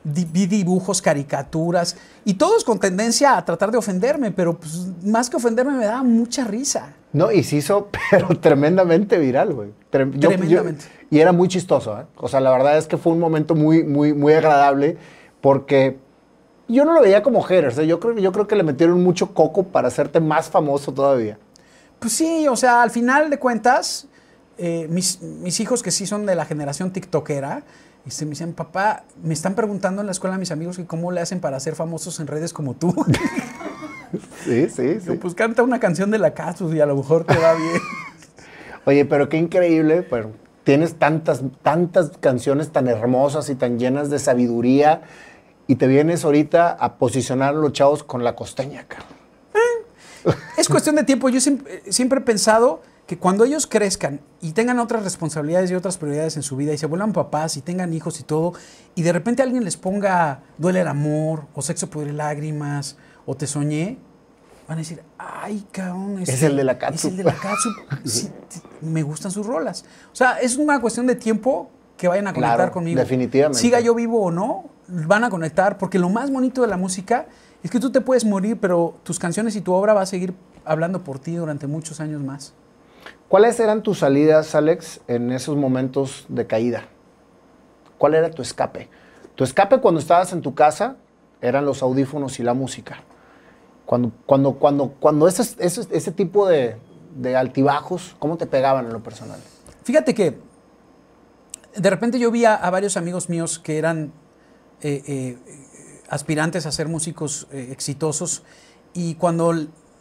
Di- Vi dibujos, caricaturas y todos con tendencia a tratar de ofenderme, pero pues, más que ofenderme me daba mucha risa. No, y se hizo, pero tremendamente viral, güey. Trem- yo- yo- Tremendamente. y era muy chistoso, ¿eh? O sea, la verdad es que fue un momento muy, muy, muy agradable porque yo no lo veía como haters. ¿eh? Yo, creo, yo creo que le metieron mucho coco para hacerte más famoso todavía. Pues sí, o sea, al final de cuentas, eh, mis, mis hijos que sí son de la generación tiktokera, este, me dicen, papá, me están preguntando en la escuela mis amigos que cómo le hacen para ser famosos en redes como tú. Sí, sí, Digo, pues canta una canción de la Casus y a lo mejor te va bien. Oye, pero qué increíble, pero tienes tantas, tantas canciones tan hermosas y tan llenas de sabiduría y te vienes ahorita a posicionar a los chavos con la costeña, cabrón. es cuestión de tiempo. Yo siempre, siempre he pensado que cuando ellos crezcan y tengan otras responsabilidades y otras prioridades en su vida y se vuelvan papás y tengan hijos y todo, y de repente alguien les ponga duele el amor, o sexo, poder y lágrimas, o te soñé, van a decir, ay, cabrón, Es el de la catsup". Es el de la. Sí, t- me gustan sus rolas. O sea, es una cuestión de tiempo que vayan a conectar Claro, conmigo. definitivamente. Siga yo vivo o no, van a conectar, porque lo más bonito de la música es que tú te puedes morir, pero tus canciones y tu obra va a seguir hablando por ti durante muchos años más. ¿Cuáles eran tus salidas, Alex, en esos momentos de caída? ¿Cuál era tu escape? Tu escape cuando estabas en tu casa eran los audífonos y la música. Cuando, cuando, cuando, cuando ese, ese, ese tipo de, de altibajos, ¿cómo te pegaban en lo personal? Fíjate que de repente yo vi a, a varios amigos míos que eran eh, eh, aspirantes a ser músicos eh, exitosos y cuando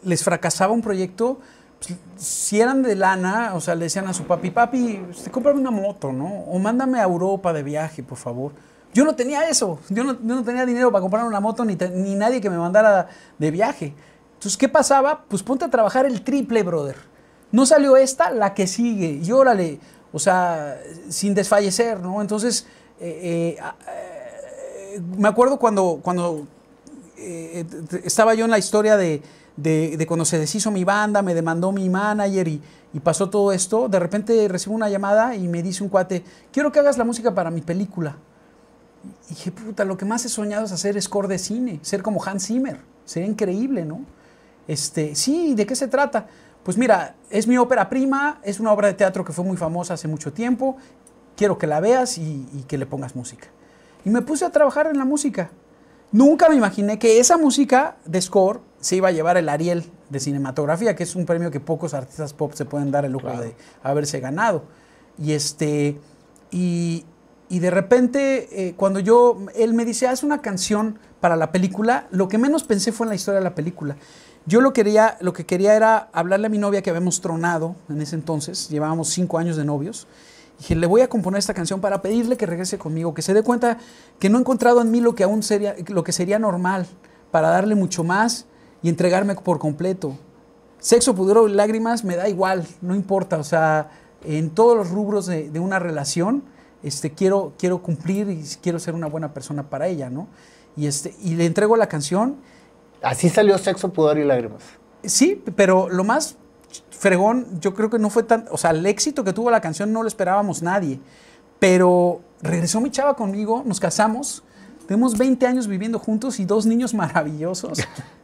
les fracasaba un proyecto, pues, si eran de lana, o sea, le decían a su papi, papi, este, cómprame una moto, ¿no? O mándame a Europa de viaje, por favor. Yo no tenía eso, yo no, yo no tenía dinero para comprar una moto ni, te- ni nadie que me mandara de viaje. Entonces, ¿qué pasaba? Pues ponte a trabajar el triple, brother. No salió esta, la que sigue. Y órale, o sea, sin desfallecer, ¿no? Entonces, eh, me acuerdo cuando, cuando eh, eh, estaba yo en la historia de, de- cuando se deshizo mi banda, me demandó mi manager y, pasó todo esto. De repente recibo una llamada y me dice un cuate, quiero que hagas la música para mi película. Y dije, puta, lo que más he soñado es hacer score de cine, ser como Hans Zimmer. Sería increíble, ¿no? Este, sí, ¿de qué se trata? Pues mira, es mi ópera prima, es una obra de teatro que fue muy famosa hace mucho tiempo. Quiero que la veas y que le pongas música. Y me puse a trabajar en la música. Nunca me imaginé que esa música de score se iba a llevar el Ariel de cinematografía, que es un premio que pocos artistas pop se pueden dar el lujo Claro. de haberse ganado. Y este y, y de repente eh, cuando yo él me dice haz una canción para la película, lo que menos pensé fue en la historia de la película. Yo lo quería, lo que quería era hablarle a mi novia que habíamos tronado en ese entonces, llevábamos cinco años de novios. Dije, le voy a componer esta canción para pedirle que regrese conmigo, que se dé cuenta que no he encontrado en mí lo que aún sería, lo que sería normal, para darle mucho más y entregarme por completo. Sexo, pudor y lágrimas me da igual, no importa. O sea, en todos los rubros de, de una relación, este, quiero, quiero cumplir y quiero ser una buena persona para ella, ¿no? Y, este, y le entrego la canción. Así salió Sexo, Pudor y Lágrimas. Sí, pero lo más fregón, yo creo que no fue tan. O sea, el éxito que tuvo la canción no lo esperábamos nadie. Pero regresó mi chava conmigo, nos casamos. Tenemos 20 años viviendo juntos y dos niños maravillosos.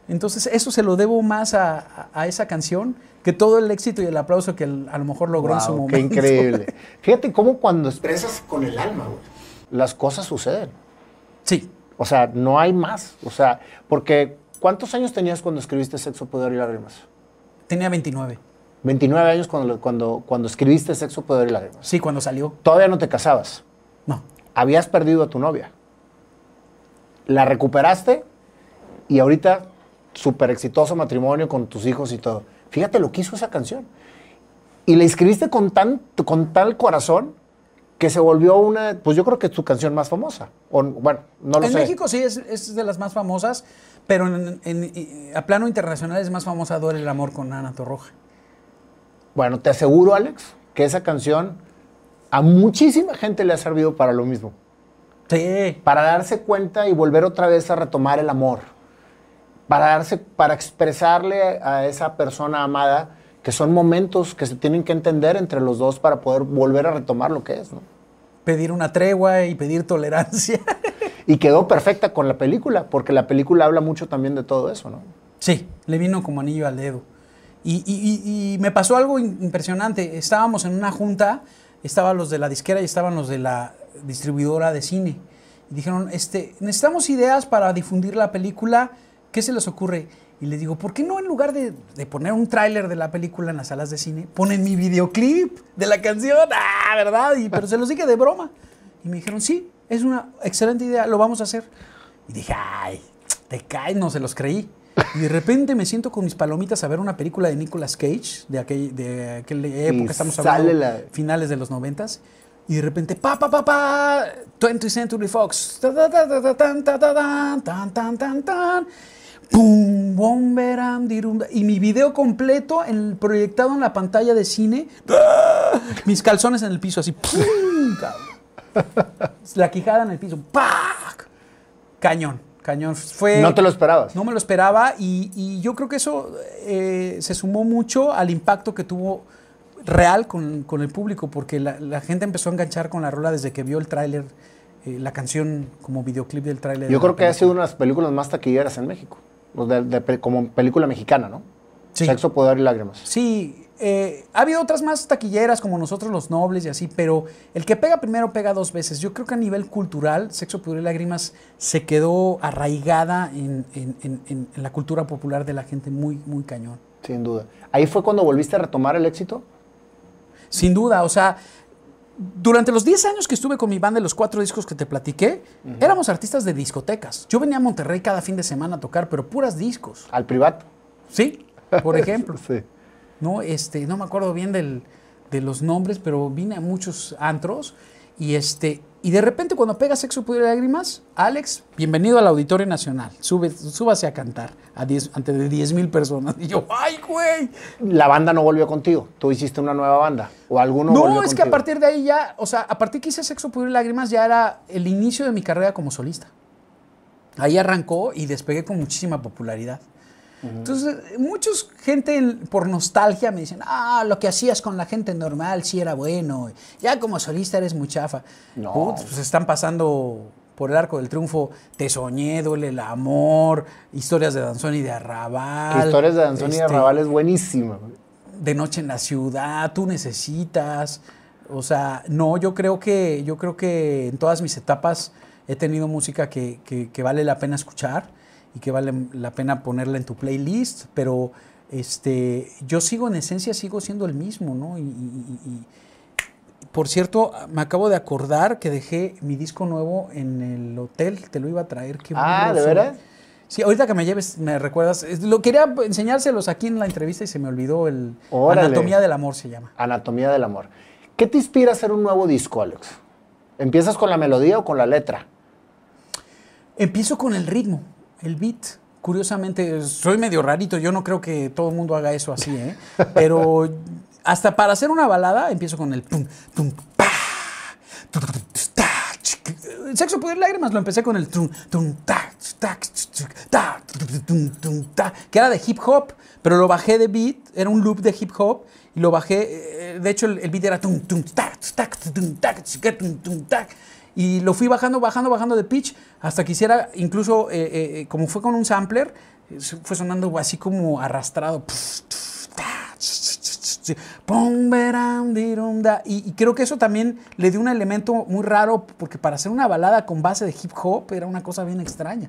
Entonces, eso se lo debo más a, a- a esa canción que todo el éxito y el aplauso que el- a lo mejor logró en su Wow, momento. qué increíble. Fíjate cómo cuando expresas con el alma, güey, las cosas suceden. Sí, O sea, no hay más. O sea, porque ¿cuántos años tenías cuando escribiste Sexo, Poder y Lágrimas? Tenía 29. 29 años cuando, cuando, cuando escribiste Sexo, Poder y Lágrimas. Sí, cuando salió. Todavía no te casabas. No. Habías perdido a tu novia. La recuperaste y ahorita súper exitoso matrimonio con tus hijos y todo. Fíjate lo que hizo esa canción. Y la escribiste con, tan, con tal corazón que se volvió una, pues yo creo que es tu canción más famosa. O, bueno, no lo en sé. México sí es, es de las más famosas, pero en- a plano internacional es más famosa Duele el amor con Ana Torroja. Bueno, te aseguro, Alex, que esa canción a muchísima gente le ha servido para lo mismo. Sí. Para darse cuenta y volver otra vez a retomar el amor. Para darse, para expresarle a esa persona amada que son momentos que se tienen que entender entre los dos para poder volver a retomar lo que es, ¿no? Pedir una tregua y pedir tolerancia. Y quedó perfecta con la película, porque la película habla mucho también de todo eso, ¿no? Sí, le vino como anillo al dedo. Y, y- y- y me pasó algo impresionante. Estábamos en una junta, estaban los de la disquera y estaban los de la distribuidora de cine. Y dijeron, este, necesitamos ideas para difundir la película. ¿Qué se les ocurre? Y les digo, ¿por qué no en lugar de, de poner un tráiler de la película en las salas de cine, ponen mi videoclip de la canción? Ah, ¿verdad? Y, pero se los dije de broma. Y me dijeron, sí, es una excelente idea, lo vamos a hacer. Y dije, ay, te caes, no se los creí. Y de repente me siento con mis palomitas a ver una película de Nicolas Cage, de, aquel, de aquella época, estamos sale hablando la- finales de los noventas. Y de repente, pa, pa, pa, pa, 20th Century Fox. Ta, ta, ta, ta, ta, tan, ta, ta, tan, tan, tan. Pum, bom, veram, dirum. Y mi video completo en- proyectado en la pantalla de cine. ¡Ah! Mis calzones en el piso, así. ¡pum! cabrón. La quijada en el piso. ¡pac! Cañón, cañón. Fue, No te lo esperabas. no me lo esperaba y, y yo creo que eso eh, se sumó mucho al impacto que tuvo real con, con el público, porque la, la gente empezó a enganchar con la rola desde que vio el tráiler, eh, la canción como videoclip del tráiler. Yo creo que ha sido una de las películas más taquilleras en México. De- de como película mexicana, ¿no? Sí. Sexo, Poder y Lágrimas. Sí, eh, ha habido otras más taquilleras como nosotros los nobles y así, pero el que pega primero pega dos veces. Yo creo que a nivel cultural, Sexo, Pudor y Lágrimas se quedó arraigada en, en- en- en- en la cultura popular de la gente muy, muy cañón. Sin duda. Ahí fue cuando volviste a retomar el éxito. Sin duda, o sea, durante los 10 años que estuve con mi banda de los cuatro discos que te platiqué, éramos artistas de discotecas. Yo venía a Monterrey cada fin de semana a tocar, pero puras discos. Al privado. Sí, por ejemplo. Sí. No, este, no me acuerdo bien del- de los nombres, pero vine a muchos antros y este, y de repente cuando pega Sexo, Pudor y Lágrimas, Alex, bienvenido al Auditorio Nacional, Sube, súbase a cantar a 10 ante de 10 mil personas. Y yo, ¡ay, güey! La banda no volvió contigo. Tú hiciste una nueva banda. O alguno No, volvió es que a partir de ahí ya, o sea, a partir que hice Sexo, Pudor y Lágrimas ya era el inicio de mi carrera como solista. Ahí arrancó y despegué con muchísima popularidad. Entonces, muchos gente en- por nostalgia me dicen, ah, lo que hacías con la gente normal sí era bueno, ya como solista eres muy chafa. No. Putz, pues están pasando por el arco del triunfo, Te soñé, duele el amor, historias de Danzón y de Arrabal. Historias de Danzón y este, Arrabal es buenísima. de noche en la ciudad, tú necesitas. O sea, no, yo creo que, yo creo que en todas mis etapas he tenido música que, que- que vale la pena escuchar y que vale la pena ponerla en tu playlist, pero este, yo sigo en esencia, sigo siendo el mismo, ¿no? Y, y- y- y- por cierto, me acabo de acordar que dejé mi disco nuevo en el hotel, te lo iba a traer. qué Ah, ¿de veras? Sí, ahorita que me lleves, me recuerdas. Lo quería enseñárselos aquí en la entrevista y se me olvidó el Órale. Anatomía del Amor se llama. Anatomía del amor. ¿Qué te inspira a hacer un nuevo disco, Alex? ¿Empiezas con la melodía o con la letra? Empiezo con el ritmo, el beat. Curiosamente, soy medio rarito, yo no creo que todo el mundo haga eso así, ¿eh? Pero hasta para hacer una balada empiezo con el pum, tum, pa, tu, tu, ta, chic. Sexo, poder, lágrimas lo empecé con el tum, tum, ta, ta, ta, ta, que era de hip hop, pero lo bajé de beat, era un loop de hip hop y lo bajé, eh, de hecho el, beat era tum, tum, ta, ta, tum, ta, tum, ta. Y lo fui bajando, bajando, bajando de pitch hasta que hiciera, incluso eh, eh, como fue con un sampler, fue sonando así como arrastrado. Y, y creo que eso también le dio un elemento muy raro, porque para hacer una balada con base de hip hop era una cosa bien extraña.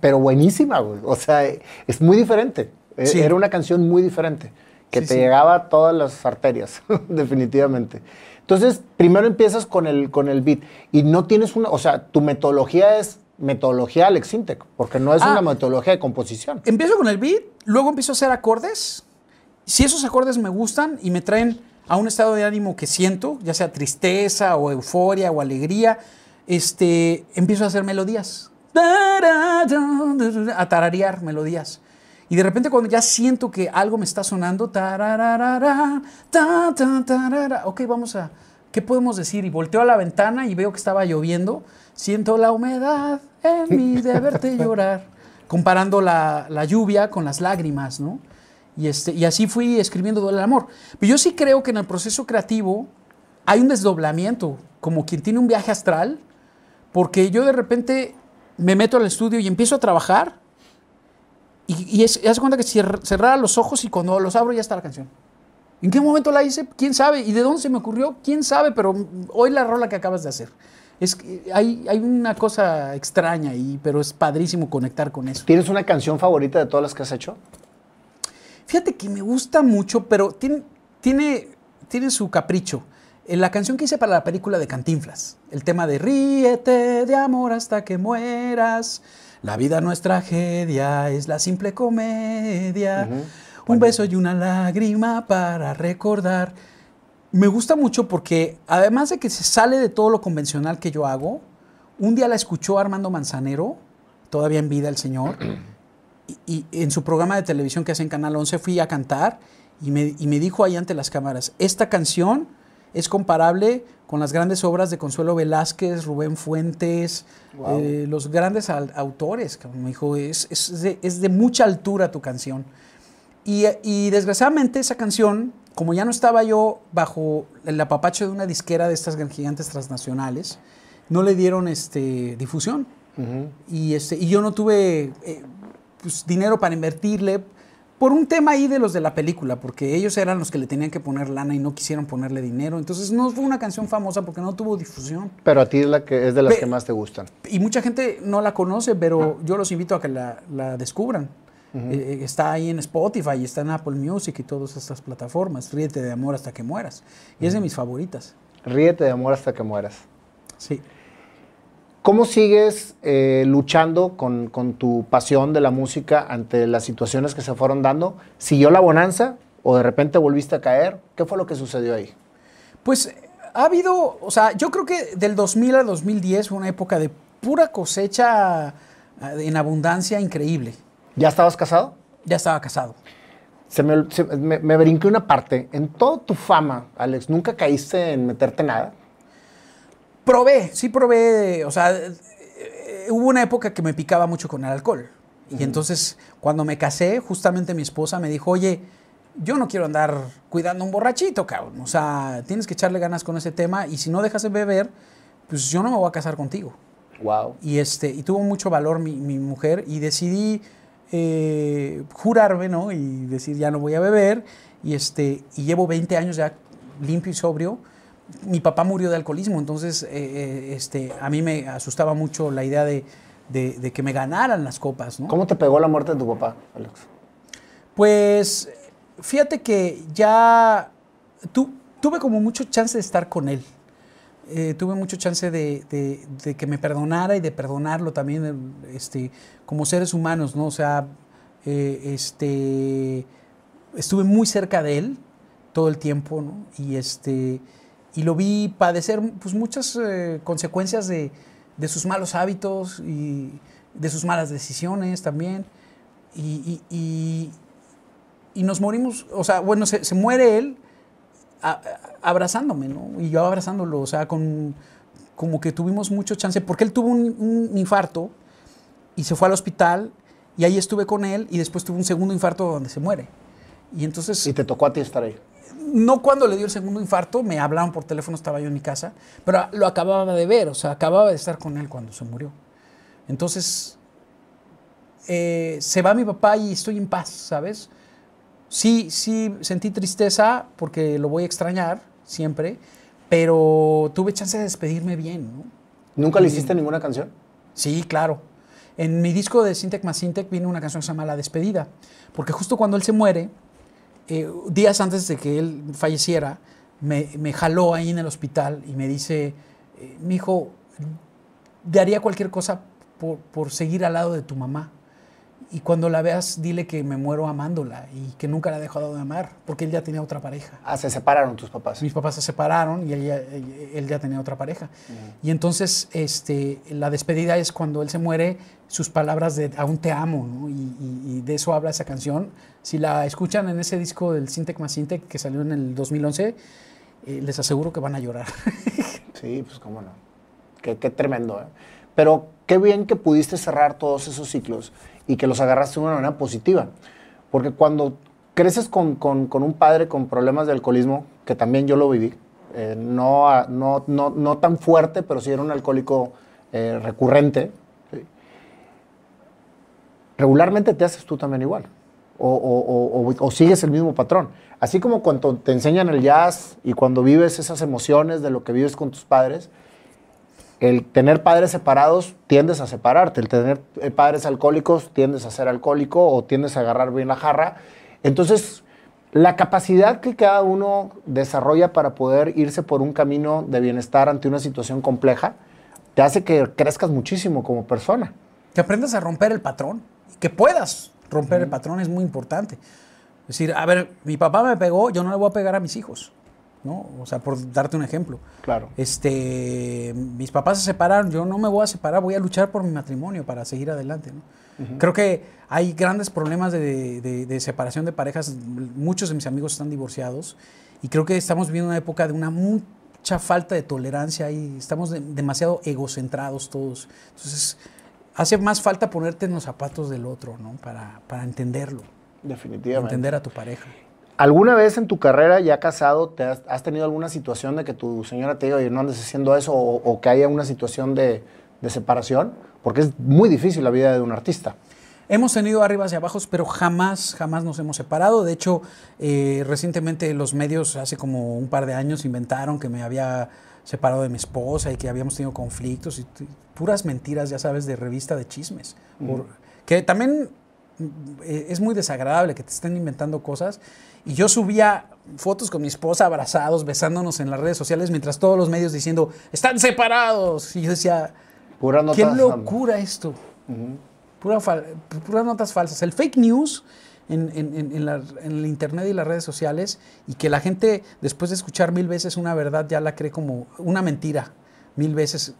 Pero buenísima, güey. O sea, es muy diferente. E- Sí. Era una canción muy diferente, que Sí, te sí. llegaba a todas las arterias, definitivamente. Entonces, primero empiezas con el, con el beat y no tienes una, o sea, tu metodología es metodología Alex Intec, porque no es Ah. una metodología de composición. Empiezo con el beat, luego empiezo a hacer acordes. Si esos acordes me gustan y me traen a un estado de ánimo que siento, ya sea tristeza o euforia o alegría, este, empiezo a hacer melodías. A tararear melodías. Y de repente cuando ya siento que algo me está sonando, tarararara, ta, ta, tarara, ok, vamos a, ¿qué podemos decir? Y volteo a la ventana y veo que estaba lloviendo, siento la humedad en mí de verte llorar, comparando la, la lluvia con las lágrimas, ¿no? Y, este, y así fui escribiendo Duele el Amor. Pero yo sí creo que en el proceso creativo hay un desdoblamiento, como quien tiene un viaje astral, porque yo de repente me meto al estudio y empiezo a trabajar y, y es, y haz de cuenta que cerrara los ojos y cuando los abro ya está la canción. ¿En qué momento la hice? ¿Quién sabe? ¿Y de dónde se me ocurrió? ¿Quién sabe? Pero hoy la rola que acabas de hacer. Es que hay, hay una cosa extraña ahí, pero es padrísimo conectar con eso. ¿Tienes una canción favorita de todas las que has hecho? Fíjate que me gusta mucho, pero tiene, tiene, tiene su capricho. En la canción que hice para la película de Cantinflas, el tema de Ríete de amor hasta que mueras. La vida no es tragedia, es la simple comedia. Un beso y una lágrima para recordar. Me gusta mucho porque, además de que se sale de todo lo convencional que yo hago, un día la escuchó Armando Manzanero, todavía en vida el señor, y, y en su programa de televisión que hace en Canal 11 fui a cantar y me, y me dijo ahí ante las cámaras, esta canción es comparable con las grandes obras de Consuelo Velázquez, Rubén Fuentes, Wow. eh, los grandes autores. cabrón". Me dijo, es, es de, es de mucha altura tu canción. Y, y desgraciadamente esa canción, como ya no estaba yo bajo el apapacho de una disquera de estas gigantes transnacionales, no le dieron este, difusión. y, este, y yo no tuve eh, pues, dinero para invertirle por un tema ahí de los de la película, porque ellos eran los que le tenían que poner lana y no quisieron ponerle dinero. Entonces no fue una canción famosa porque no tuvo difusión. Pero a ti es, la que, es de las que más te gustan. Y mucha gente no la conoce, pero yo los invito a que la, la descubran. Eh, eh, está ahí en Spotify, está en Apple Music y todas estas plataformas. Ríete de amor hasta que mueras. Y es de mis favoritas. Ríete de amor hasta que mueras. Sí. ¿Cómo sigues eh, luchando con, con tu pasión de la música ante las situaciones que se fueron dando? ¿Siguió la bonanza o de repente volviste a caer? ¿Qué fue lo que sucedió ahí? Pues ha habido, o sea, yo creo que del 2000 al 2010 fue una época de pura cosecha eh, en abundancia increíble. ¿Ya estabas casado? Ya estaba casado. Se me, se- me- me brinqué una parte. En toda tu fama, Alex, ¿nunca caíste en meterte nada? Probé, sí probé, o sea, eh, eh, hubo una época que me picaba mucho con el alcohol. Y entonces, cuando me casé, justamente mi esposa me dijo, oye, yo no quiero andar cuidando a un borrachito, cabrón. O sea, tienes que echarle ganas con ese tema y si no dejas de beber, pues yo no me voy a casar contigo. Wow. Y, este, y tuvo mucho valor mi, mi mujer y decidí eh, jurarme, ¿no? Y decir, ya no voy a beber. Y, este, y llevo 20 años ya limpio y sobrio. Mi papá murió de alcoholismo, entonces eh, eh, este, a mí me asustaba mucho la idea de, de- de que me ganaran las copas, ¿no? ¿Cómo te pegó la muerte de tu papá, Alex? Pues fíjate que ya tu- tuve como mucho chance de estar con él. Eh, tuve mucho chance de, de- de que me perdonara y de perdonarlo también este, como seres humanos, ¿no? O sea, eh, este, estuve muy cerca de él todo el tiempo, ¿no? Y, este, y lo vi padecer pues, muchas eh, consecuencias de, de sus malos hábitos y de sus malas decisiones también. Y, y- y- nos morimos, o sea, bueno, se, se muere él abrazándome, ¿no? Y yo abrazándolo, o sea, con, como que tuvimos mucho chance, porque él tuvo un, un infarto y se fue al hospital y ahí estuve con él y después tuvo un segundo infarto donde se muere. Y entonces, Y te tocó a ti estar ahí. No cuando le dio el segundo infarto, me hablaban por teléfono, estaba yo en mi casa, pero lo acababa de ver, o sea, acababa de estar con él cuando se murió. Entonces, eh, se va mi papá y estoy en paz, ¿sabes? Sí, sí, sentí tristeza porque lo voy a extrañar siempre, pero tuve chance de despedirme bien, ¿no? ¿Nunca le hiciste ninguna canción? Sí, claro. En mi disco de Sintec más Sintec viene una canción que se llama La Despedida, porque justo cuando él se muere, eh, días antes de que él falleciera, me, jaló ahí en el hospital y me dice, eh, mi hijo, daría cualquier cosa por, por seguir al lado de tu mamá y cuando la veas, dile que me muero amándola y que nunca la he dejado de amar, porque él ya tenía otra pareja. Ah, se separaron tus papás. Mis papás se separaron y él ya, él ya tenía otra pareja. Y entonces este, la despedida es cuando él se muere, sus palabras de aún te amo, ¿no? y, y, de eso habla esa canción. Si la escuchan en ese disco del Sintec más Sintec que salió en el 2011, eh, les aseguro que van a llorar. sí, pues cómo no. Qué, qué tremendo. ¿eh? Pero qué bien que pudiste cerrar todos esos ciclos y que los agarraste de una manera positiva. Porque cuando creces con, con, un padre con problemas de alcoholismo, que también yo lo viví, eh, no, no, no, no, tan fuerte, pero sí era un alcohólico eh, recurrente, regularmente te haces tú también igual. O, o, o, o, sigues el mismo patrón. Así como cuando te enseñan el jazz y cuando vives esas emociones de lo que vives con tus padres, el tener padres separados tiendes a separarte, el tener padres alcohólicos tiendes a ser alcohólico o tiendes a agarrar bien la jarra. Entonces, la capacidad que cada uno desarrolla para poder irse por un camino de bienestar ante una situación compleja, te hace que crezcas muchísimo como persona. Que aprendas a romper el patrón, que puedas romper uh -huh. el patrón es muy importante. Es decir, a ver, mi papá me pegó, yo no le voy a pegar a mis hijos. ¿No? O sea, por darte un ejemplo. Claro. Este, mis papás se separaron, yo no me voy a separar, voy a luchar por mi matrimonio para seguir adelante, ¿no? Uh -huh. Creo que hay grandes problemas de, de, de, separación de parejas, muchos de mis amigos están divorciados y creo que estamos viviendo una época de una mucha falta de tolerancia y estamos de, demasiado egocentrados todos. Entonces, hace más falta ponerte en los zapatos del otro, ¿no? Para, para entenderlo. Definitivamente. Entender a tu pareja. ¿Alguna vez en tu carrera ya casado te has, has, tenido alguna situación de que tu señora te diga, oye, no andes haciendo eso o, o que haya una situación de, de, separación? Porque es muy difícil la vida de un artista. Hemos tenido arribas y abajos, pero jamás, jamás nos hemos separado. De hecho, eh, recientemente los medios, hace como un par de años, inventaron que me había separado de mi esposa y que habíamos tenido conflictos y puras mentiras, ya sabes, de revista de chismes. Mm. Por, que también es muy desagradable que te estén inventando cosas. Y yo subía fotos con mi esposa abrazados, besándonos en las redes sociales, mientras todos los medios diciendo, están separados. Y yo decía, Pura qué locura esto. Uh -huh. Pura puras notas falsas. El fake news en, en, en, la, en, el internet y las redes sociales y que la gente, después de escuchar mil veces una verdad, ya la cree como una mentira. Mil veces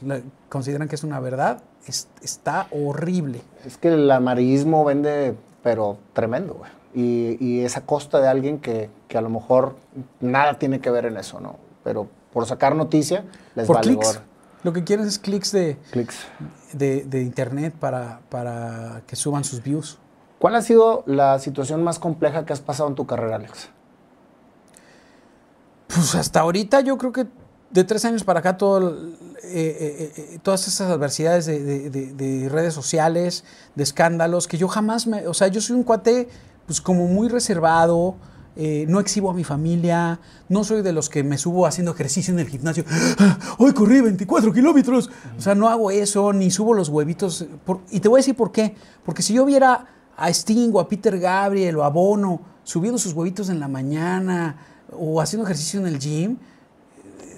consideran que es una verdad. Es, está horrible. Es que el amarillismo vende, pero tremendo, güey y, y, es a costa de alguien que, que, a lo mejor nada tiene que ver en eso, ¿no? Pero por sacar noticia, les por vale clics. Lo que quieren es clics de, clics. de, de, internet para, para que suban sus views. ¿Cuál ha sido la situación más compleja que has pasado en tu carrera, Alex? Pues hasta ahorita yo creo que de tres años para acá todo, eh, eh, eh, todas esas adversidades de, de, de, redes sociales, de escándalos, que yo jamás me... O sea, yo soy un cuate pues como muy reservado, no exhibo a mi familia, no soy de los que me subo haciendo ejercicio en el gimnasio. Hoy corrí 24 kilómetros. O sea, no hago eso, ni subo los huevitos. Y te voy a decir por qué. Porque si yo viera a Sting o a Peter Gabriel o a Bono subiendo sus huevitos en la mañana o haciendo ejercicio en el gym,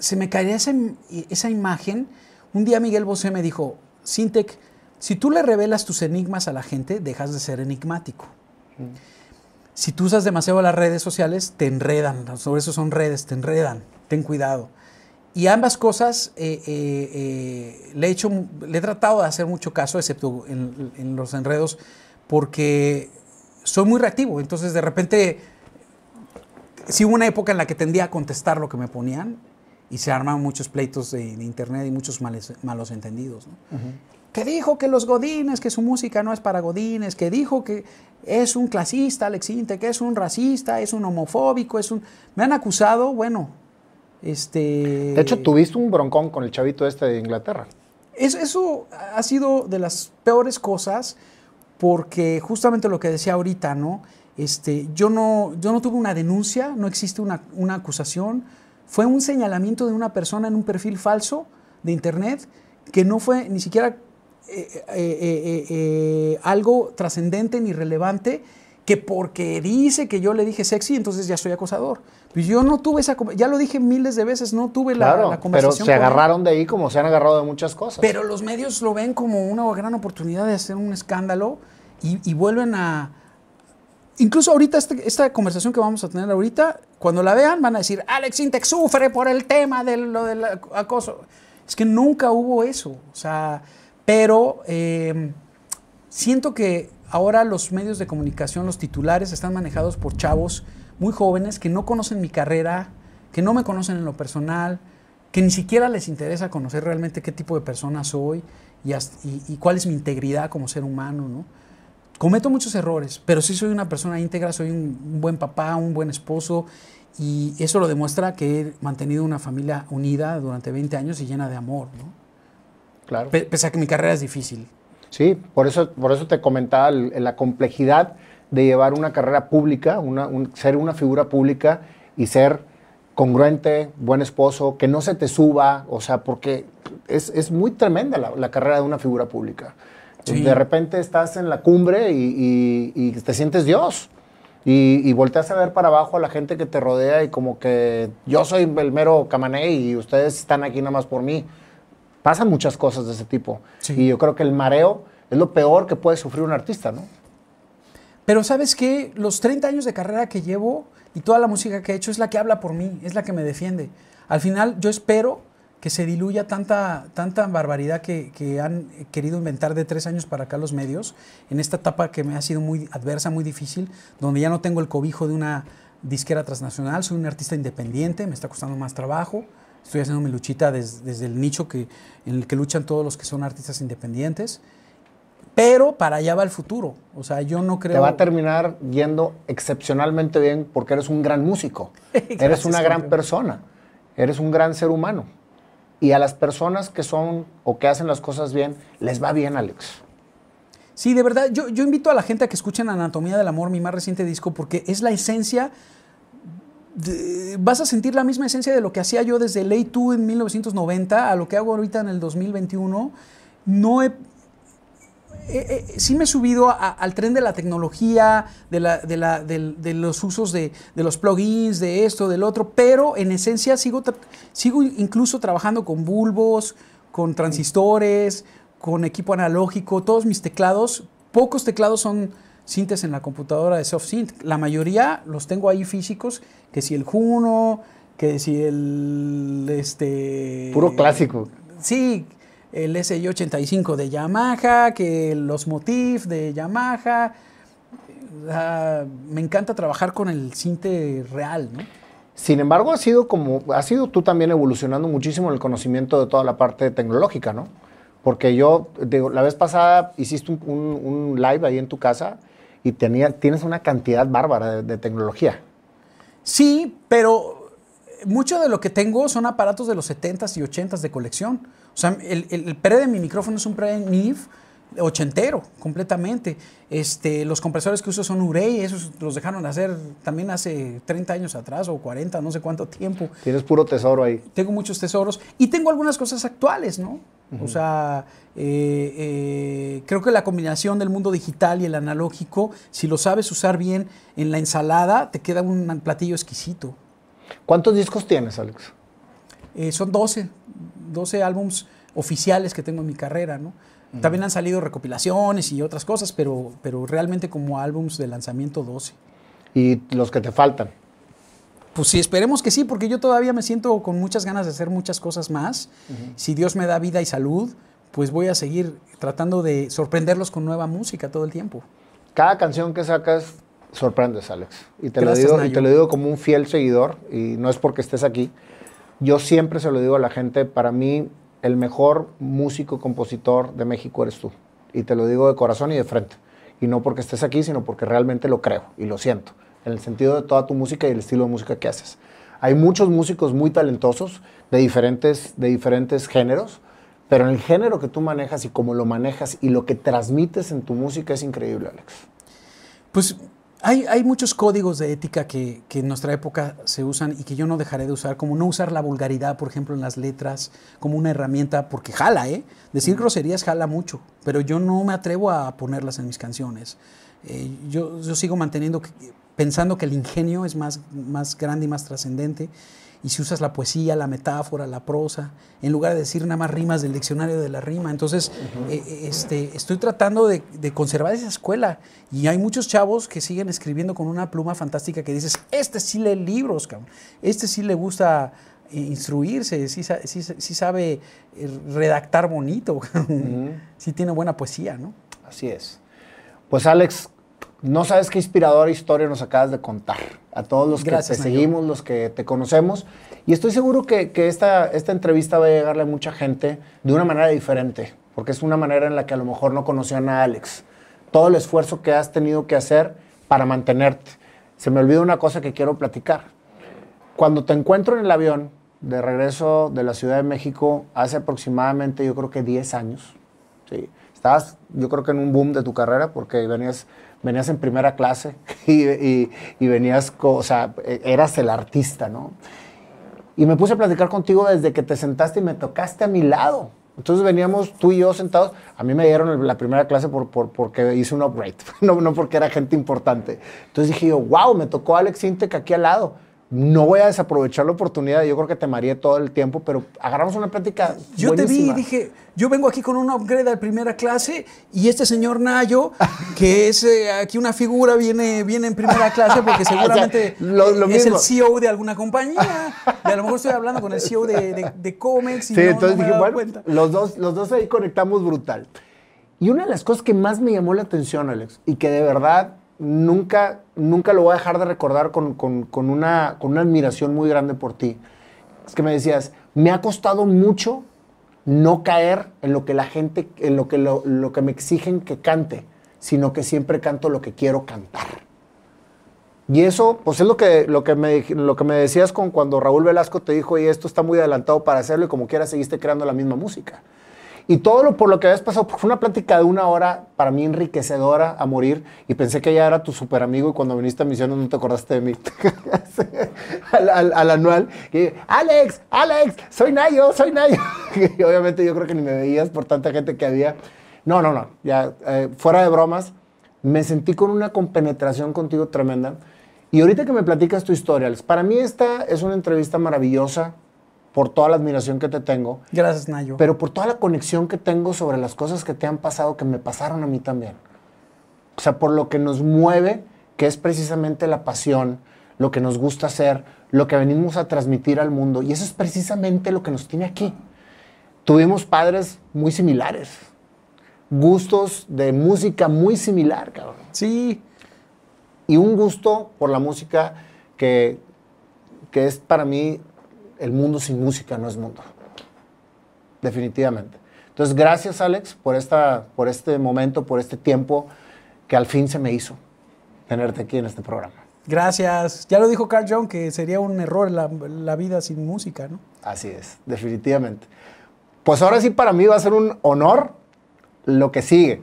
se me caería esa, imagen. Un día Miguel Bosé me dijo, Sintec, si tú le revelas tus enigmas a la gente, dejas de ser enigmático. Si tú usas demasiado las redes sociales, te enredan. Sobre eso son redes, te enredan. Ten cuidado. Y ambas cosas eh, eh, eh, le, he hecho, le he tratado de hacer mucho caso, excepto en, en, los enredos, porque soy muy reactivo. Entonces, de repente, sí hubo una época en la que tendía a contestar lo que me ponían y se armaban muchos pleitos de, de internet y muchos males, malos entendidos. ¿no? Uh -huh. Que dijo que los godines, que su música no es para godines, que dijo que es un clasista, Alex Inte, que es un racista, es un homofóbico, es un... Me han acusado, bueno, este... De hecho, tuviste un broncón con el chavito este de Inglaterra. Eso, eso ha sido de las peores cosas porque justamente lo que decía ahorita, ¿no? Este, yo no, yo no tuve una denuncia, no existe una, una acusación, fue un señalamiento de una persona en un perfil falso de internet que no fue ni siquiera eh, eh, eh, algo trascendente ni relevante que porque dice que yo le dije sexy, entonces ya soy acosador. Pues yo no tuve esa, ya lo dije miles de veces, no tuve la, Claro, la pero conversación. se agarraron de ahí como se han agarrado de muchas cosas. Pero los medios lo ven como una gran oportunidad de hacer un escándalo y, y vuelven a... Incluso ahorita, este- esta conversación que vamos a tener ahorita, cuando la vean van a decir, Alex Intec sufre por el tema de lo del acoso. Es que nunca hubo eso. O sea, pero eh, siento que ahora los medios de comunicación, los titulares, están manejados por chavos muy jóvenes que no conocen mi carrera, que no me conocen en lo personal, que ni siquiera les interesa conocer realmente qué tipo de persona soy y cuál es mi integridad como ser humano, ¿no? Cometo muchos errores, pero sí soy una persona íntegra, soy un, buen papá, un buen esposo, y eso lo demuestra que he mantenido una familia unida durante 20 años y llena de amor, ¿no? claro. Pe- Pese a que mi carrera es difícil. Sí, por eso, por eso te comentaba la complejidad de llevar una carrera pública, una- un- ser una figura pública y ser congruente, buen esposo, que no se te suba, o sea, porque es, es muy tremenda la, la carrera de una figura pública. Sí. De repente estás en la cumbre y, y- y te sientes Dios. Y, y volteas a ver para abajo a la gente que te rodea y como que yo soy el mero camané y ustedes están aquí nada más por mí. Pasan muchas cosas de ese tipo. Sí. Y yo creo que el mareo es lo peor que puede sufrir un artista, ¿no? Pero sabes qué, los 30 años de carrera que llevo y toda la música que he hecho es la que habla por mí, es la que me defiende. Al final yo espero que se diluya tanta, tanta barbaridad que, que han querido inventar de tres años para acá los medios, en esta etapa que me ha sido muy adversa, muy difícil, donde ya no tengo el cobijo de una disquera transnacional, soy un artista independiente, me está costando más trabajo, estoy haciendo mi luchita des- desde el nicho que, en el que luchan todos los que son artistas independientes, pero para allá va el futuro, o sea, yo no creo... Te va a terminar yendo excepcionalmente bien porque eres un gran músico. eres una gran persona. Eres un gran ser humano. Y a las personas que son o que hacen las cosas bien, les va bien, Alex. Sí, de verdad, yo, yo invito a la gente a que escuchen Anatomía del Amor, mi más reciente disco, porque es la esencia. vas a sentir la misma esencia de lo que hacía yo desde Ley 2 en 1990 a lo que hago ahorita en el 2021. No he. Eh, eh, sí me he subido a- al tren de la tecnología, de, la- de la- del- de los usos de, de los plugins, de esto, del otro, pero en esencia sigo, tra- sigo incluso trabajando con bulbos, con transistores, con equipo analógico, todos mis teclados, pocos teclados son sintes en la computadora de SoftSynth, la mayoría los tengo ahí físicos, que si el Juno, que si el este Puro clásico. Sí, el SI85 de Yamaha, que los Motif de Yamaha. Ah, me encanta trabajar con el cinte real, ¿no? Sin embargo, has sido como, has sido tú también evolucionando muchísimo en el conocimiento de toda la parte tecnológica, ¿no? Porque yo, digo, la vez pasada hiciste un, un- un live ahí en tu casa y tenía, tienes una cantidad bárbara de, de tecnología. Sí, pero mucho de lo que tengo son aparatos de los 70s y 80s de colección. O sea, el, el, de mi micrófono es un pre NIF ochentero, completamente. Este, los compresores que uso son Urey, esos los dejaron de hacer también hace 30 años atrás o 40, no sé cuánto tiempo. Tienes puro tesoro ahí. tengo muchos tesoros y tengo algunas cosas actuales, ¿no? O sea, eh, eh, creo que la combinación del mundo digital y el analógico, si lo sabes usar bien en la ensalada, te queda un platillo exquisito. ¿Cuántos discos tienes, Alex? Eh, son 12, 12 álbums oficiales que tengo en mi carrera, ¿no? También han salido recopilaciones y otras cosas, pero, pero realmente como álbums de lanzamiento 12. Y los que te faltan. Pues sí, esperemos que sí, porque yo todavía me siento con muchas ganas de hacer muchas cosas más. Si Dios me da vida y salud, pues voy a seguir tratando de sorprenderlos con nueva música todo el tiempo. Cada canción que sacas sorprendes, Alex. Y te, Gracias, lo digo, y te lo digo como un fiel seguidor, y no es porque estés aquí. Yo siempre se lo digo a la gente, para mí el mejor músico compositor de México eres tú. Y te lo digo de corazón y de frente. Y no porque estés aquí, sino porque realmente lo creo y lo siento, en el sentido de toda tu música y el estilo de música que haces. Hay muchos músicos muy talentosos de diferentes, de diferentes géneros, Pero en el género que tú manejas y cómo lo manejas y lo que transmites en tu música es increíble, Alex. Pues hay, hay muchos códigos de ética que, que en nuestra época se usan y que yo no dejaré de usar, como no usar la vulgaridad, por ejemplo, en las letras, como una herramienta, porque jala, ¿eh? Decir groserías jala mucho, pero yo no me atrevo a ponerlas en mis canciones. Eh, yo, yo sigo manteniendo, que- pensando que el ingenio es más, más grande y más trascendente. Y si usas la poesía, la metáfora, la prosa, en lugar de decir nada más rimas del diccionario de la rima. Entonces, eh, eh, este, estoy tratando de, de conservar esa escuela. Y hay muchos chavos que siguen escribiendo con una pluma fantástica que dices, este sí lee libros, cabrón. Este sí le gusta eh, instruirse, sí, sí- sí sabe redactar bonito, cabrón. sí tiene buena poesía, ¿no? Así es. Pues Alex, no sabes qué inspiradora historia nos acabas de contar. A todos los que te seguimos, los que te conocemos. Y estoy seguro que, que esta, esta entrevista va a llegarle a mucha gente de una manera diferente, porque es una manera en la que a lo mejor no conocían a Alex. Todo el esfuerzo que has tenido que hacer para mantenerte. Se me olvidó una cosa que quiero platicar. Cuando te encuentro en el avión de regreso de la Ciudad de México hace aproximadamente, yo creo que 10 años, ¿sí? estabas yo creo que en un boom de tu carrera porque venías, venías en primera clase y, y- venías, o sea, e- eras el artista, ¿no? Y me puse a platicar contigo desde que te sentaste y me tocaste a mi lado. Entonces veníamos tú y yo sentados. A mí me dieron la primera clase por, por- porque hice un upgrade, no, no porque era gente importante. Entonces dije yo, wow, me tocó Alex Intec aquí al lado. No voy a desaprovechar la oportunidad. Yo creo que te mareé todo el tiempo, pero agarramos una plática. Yo te vi y dije, yo vengo aquí con un upgrade de primera clase y este señor Nayo, que es eh, aquí una figura, viene, viene en primera clase porque seguramente lo- lo es el. CEO de alguna compañía. Y a lo mejor estoy hablando con el CEO de, de, de Comex y Sí, no, no entonces me dije, bueno, cuenta. los dos, los dos ahí conectamos brutal. Y una de las cosas que más me llamó la atención, Alex, y que de verdad nunca, nunca lo voy a dejar de recordar con, con- con una, con una admiración muy grande por ti, es que me decías, me ha costado mucho no caer en lo que la gente, en lo que, lo, lo que me exigen que cante, sino que siempre canto lo que quiero cantar. Y eso, pues es lo que, lo que, me, lo que me decías con cuando Raúl Velasco te dijo, y esto está muy adelantado para hacerlo, y como quiera seguiste creando la misma música. Y todo lo por lo que habías pasado, fue una plática de una hora para mí enriquecedora a morir, y pensé que ya era tu super amigo, y cuando viniste a Misiones no te acordaste de mí. al, al- al anual, y Alex, Alex, soy Nayo, soy Nayo. y obviamente yo creo que ni me veías por tanta gente que había. No, no, no, ya eh, fuera de bromas, me sentí con una compenetración contigo tremenda. Y ahorita que me platicas tu historia, Alex, para mí esta es una entrevista maravillosa por toda la admiración que te tengo, Gracias, Nayo. pero por toda la conexión que tengo sobre las cosas que te han pasado, que me pasaron a mí también. O sea, por lo que nos mueve, que es precisamente la pasión, lo que nos gusta hacer, lo que venimos a transmitir al mundo. Y eso es precisamente lo que nos tiene aquí. Tuvimos padres muy similares, gustos de música muy similar, cabrón sí, y un gusto por la música que, que es para mí el mundo sin música no es mundo. Definitivamente. Entonces, gracias Alex por, esta, por este momento, por este tiempo que al fin se me hizo tenerte aquí en este programa. gracias. Ya lo dijo Carl Jung que sería un error la, la vida sin música, ¿no? Así es, definitivamente. Pues ahora sí para mí va a ser un honor lo que sigue,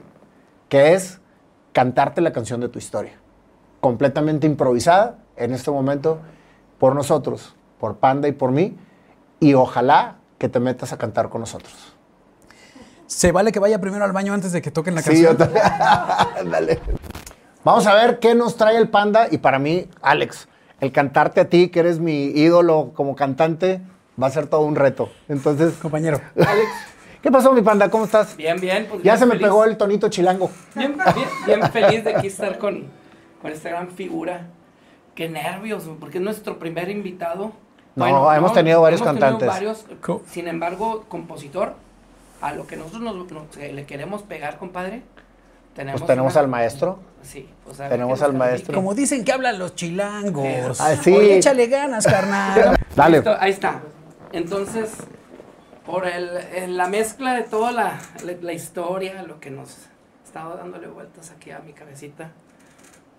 que es cantarte la canción de tu historia. Completamente improvisada en este momento por nosotros, por Panda y por mí, y ojalá que te metas a cantar con nosotros. Se vale que vaya primero al baño antes de que toquen la Sí, canción. yo también. Dale. Vamos a ver qué nos trae el Panda y para mí, Alex, el cantarte a ti, que eres mi ídolo como cantante, va a ser todo un reto. Entonces, Compañero. Alex, ¿qué pasó mi Panda? ¿Cómo estás? Bien, bien. Pues Ya bien se me pegó el tonito chilango. Bien, bien, bien feliz de aquí estar con, con esta gran figura. Qué nervios, porque es nuestro primer invitado. No, hemos tenido varios hemos tenido cantantes. varios, sin embargo, compositor, a lo que nosotros nos, nos- eh, le queremos pegar, compadre. Tenemos Pues tenemos una- al maestro. Sí, o sea, Tenemos al maestro. Como dicen que hablan los chilangos. Ah, sí. Oye, échale ganas, carnal. Dale. Listo, ahí está. Entonces, por el, el- la mezcla de toda la, la, la historia, lo que nos estaba dándole vueltas aquí a mi cabecita,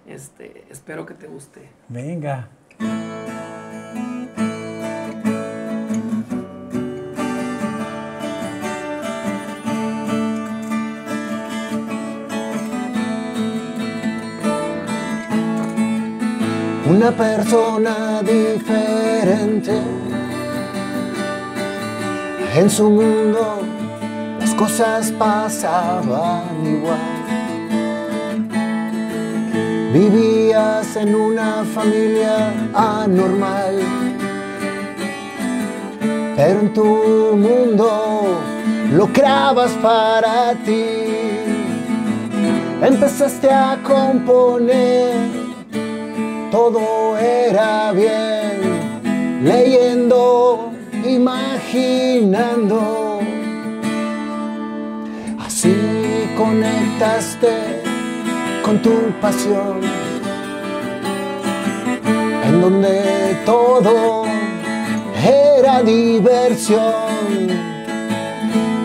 este, espero que te guste. Venga. Una persona diferente. En su mundo las cosas pasaban igual. Vivías en una familia anormal, pero en tu mundo lo creabas para ti. Empezaste a componer, todo era bien, leyendo, imaginando. Así conectaste con tu pasión, en donde todo era diversión.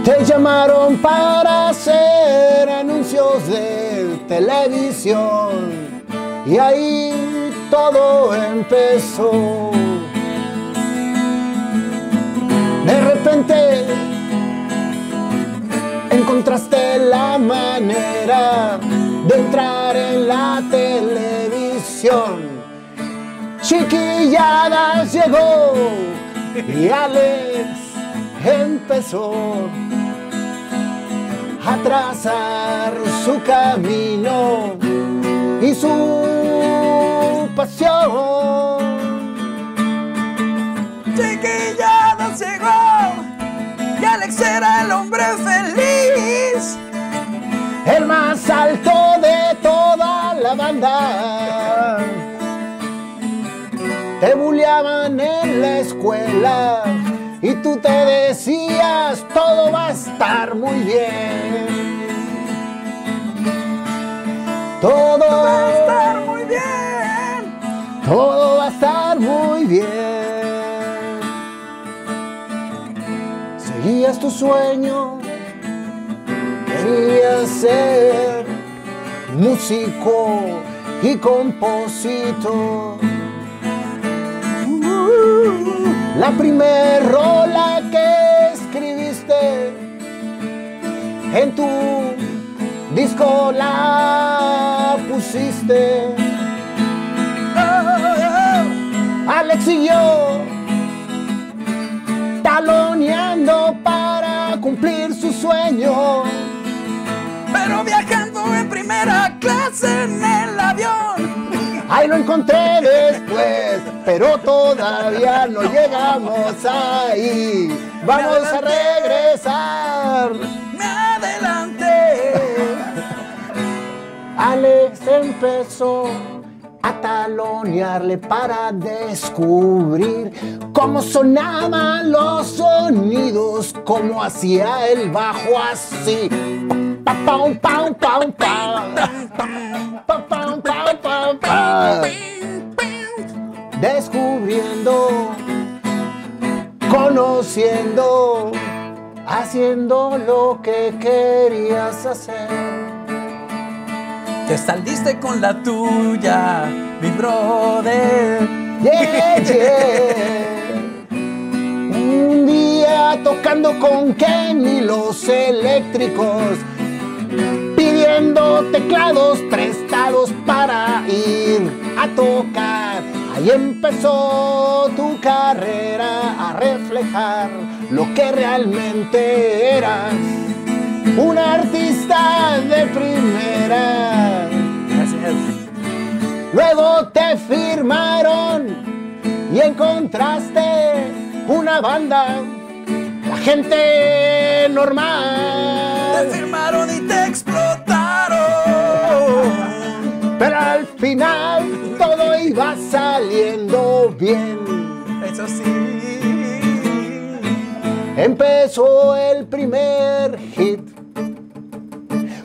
Te llamaron para hacer anuncios de televisión y ahí todo empezó. De repente encontraste la manera de entrar en la televisión. Chiquilladas llegó y Alex empezó a trazar su camino y su pasión. Chiquillada llegó y Alex era el hombre feliz. el más alto de toda la banda. Te bulleaban en la escuela y tú te decías todo va a estar muy bien. Todo Va a estar muy bien. Todo va a estar muy bien. Seguías tu sueño, querías ser músico y compositor. La primer rola que escribiste en tu disco la pusiste. Alex siguió taloneando para cumplir su sueño. Pero viajando en primera clase en el avión. Ahí lo encontré después, pero todavía no llegamos ahí. Vamos a regresar. Me adelanté. Alex empezó a para descubrir cómo sonaban los sonidos, cómo hacía el bajo así. Descubriendo, conociendo, haciendo lo que querías hacer. Te saliste con la tuya, mi brother. Yeah, yeah. Un día tocando con Kenny los eléctricos, pidiendo teclados prestados para ir a tocar. Ahí empezó tu carrera a reflejar lo que realmente eras. Un artista de primera. Gracias. Luego te firmaron y encontraste una banda, la gente normal. Te firmaron y te explotaron. Pero al final todo iba saliendo bien. Eso sí. Empezó el primer hit.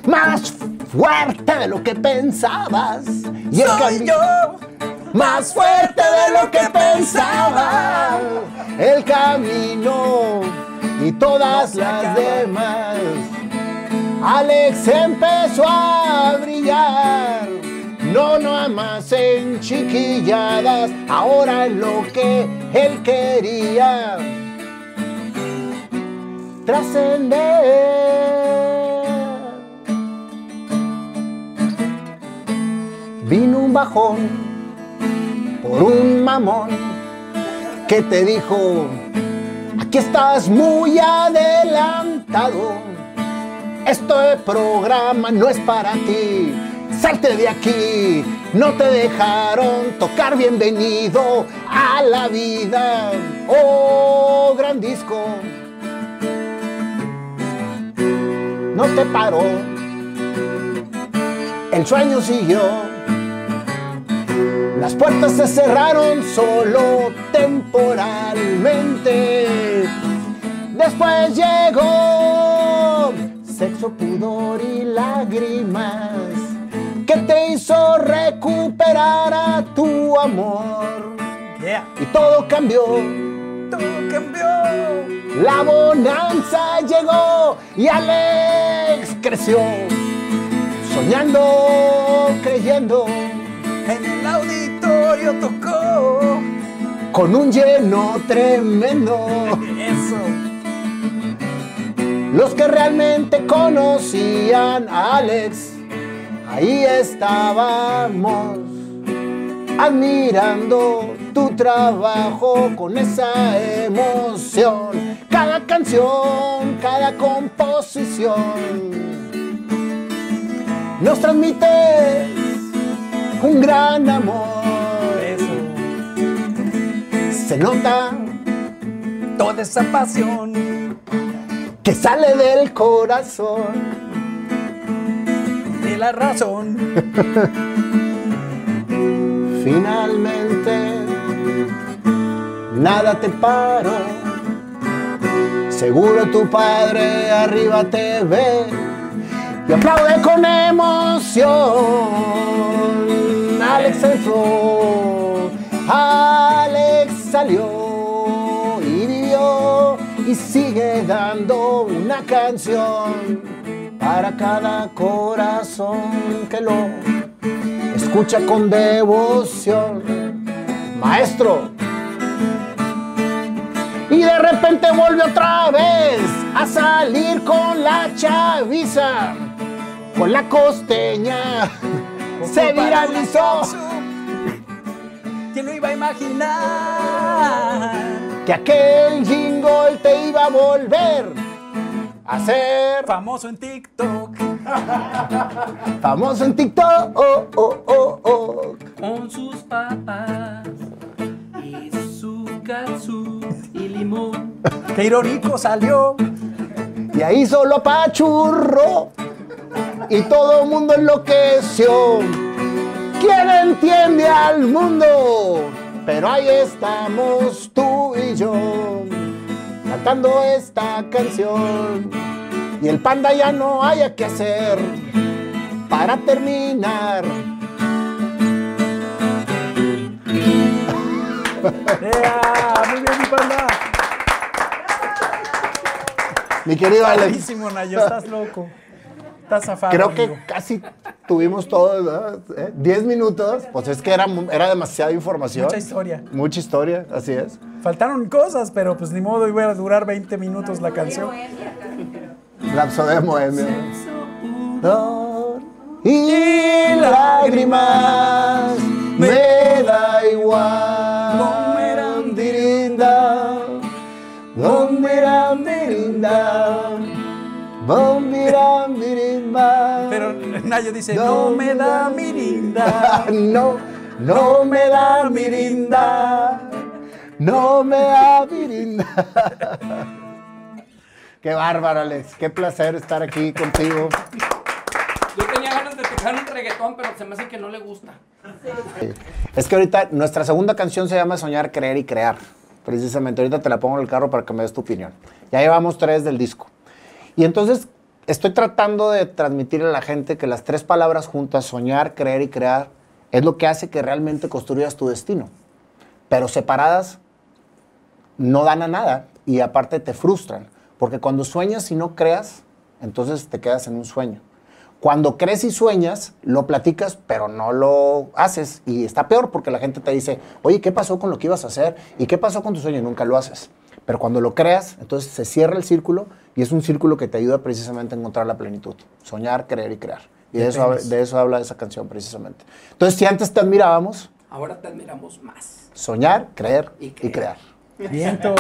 Más fuerte de lo que pensabas. Y Soy yo. más fuerte de lo que pensaba. El camino y todas las demás. Alex empezó a brillar. No nada más en chiquilladas, ahora en lo que él quería. Trascender. Vino un bajón por un mamón que te dijo, aquí estás muy adelantado, este programa no es para ti, salte de aquí, no te dejaron tocar. Bienvenido a la vida, oh gran disco, no te paró, el sueño siguió. Las puertas se cerraron solo temporalmente. Después llegó sexo, pudor y lágrimas que te hizo recuperar a tu amor. Yeah. Y todo cambió. Todo cambió. La bonanza llegó y Alex creció. Soñando, creyendo. En el auditorio tocó. con un lleno tremendo. Eso. Los que realmente conocían a Alex, ahí estábamos, admirando tu trabajo con esa emoción. Cada canción, cada composición, nos transmites un gran amor. Eso. Se nota Toda esa pasión. que sale del corazón. De la razón. Finalmente, nada te paró. Seguro tu padre arriba te ve y aplaude con emoción. Alex entró, Alex salió y vivió y sigue dando una canción para cada corazón que lo escucha con devoción. Maestro. Y de repente vuelve otra vez a salir con la chaviza, con la costeña. Se viralizó ¿Quién lo iba a imaginar? que aquel jingle te iba a volver a ser Famoso en TikTok. famoso en TikTok. Oh, oh, oh, oh. Con sus papas y su catsup y limón. Qué irónico salió. Y ahí solo apachurró y todo el mundo enloqueció. ¿Quién entiende al mundo? Pero ahí estamos tú y yo cantando esta canción. Y el panda ya no haya que hacer para terminar. ¡Ea! Muy bien, mi panda. Mi querido Alex, Buenísimo, Nayo. Estás loco. Zafado. creo que amigo. casi tuvimos todos, ¿verdad? ¿Eh? 10 minutos. Pues es que era, era demasiada información. Mucha historia. Mucha historia, así es. Faltaron cosas, pero pues ni modo, iba a durar 20 minutos la canción. Rapsodia Bohemia. Dolor y lágrimas, me da igual. Bomeram, Dirinda, Pero Nayo dice, no me da mirinda. No, no me da mirinda. No me da mirinda. Qué bárbaro, Alex. Qué placer estar aquí contigo. Yo tenía ganas de tocar un reggaetón, pero se me hace que no le gusta. Es que ahorita nuestra segunda canción se llama Soñar, Creer y Crear. Precisamente, ahorita te la pongo en el carro para que me des tu opinión. Ya llevamos tres del disco. Y entonces estoy tratando de transmitirle a la gente que las tres palabras juntas, soñar, creer y crear, es lo que hace que realmente construyas tu destino. Pero separadas no dan a nada y aparte te frustran. Porque cuando sueñas y no creas, entonces te quedas en un sueño. Cuando crees y sueñas, lo platicas, pero no lo haces. Y está peor porque la gente te dice, oye, ¿qué pasó con lo que ibas a hacer? ¿Y qué pasó con tu sueño? Y nunca lo haces. Pero cuando lo creas, entonces se cierra el círculo y es un círculo que te ayuda precisamente a encontrar la plenitud. Soñar, creer y crear. Y de eso, de eso habla esa canción precisamente. Entonces, si antes te admirábamos, ahora te admiramos más. Soñar, creer Y y creer. crear. Vientos.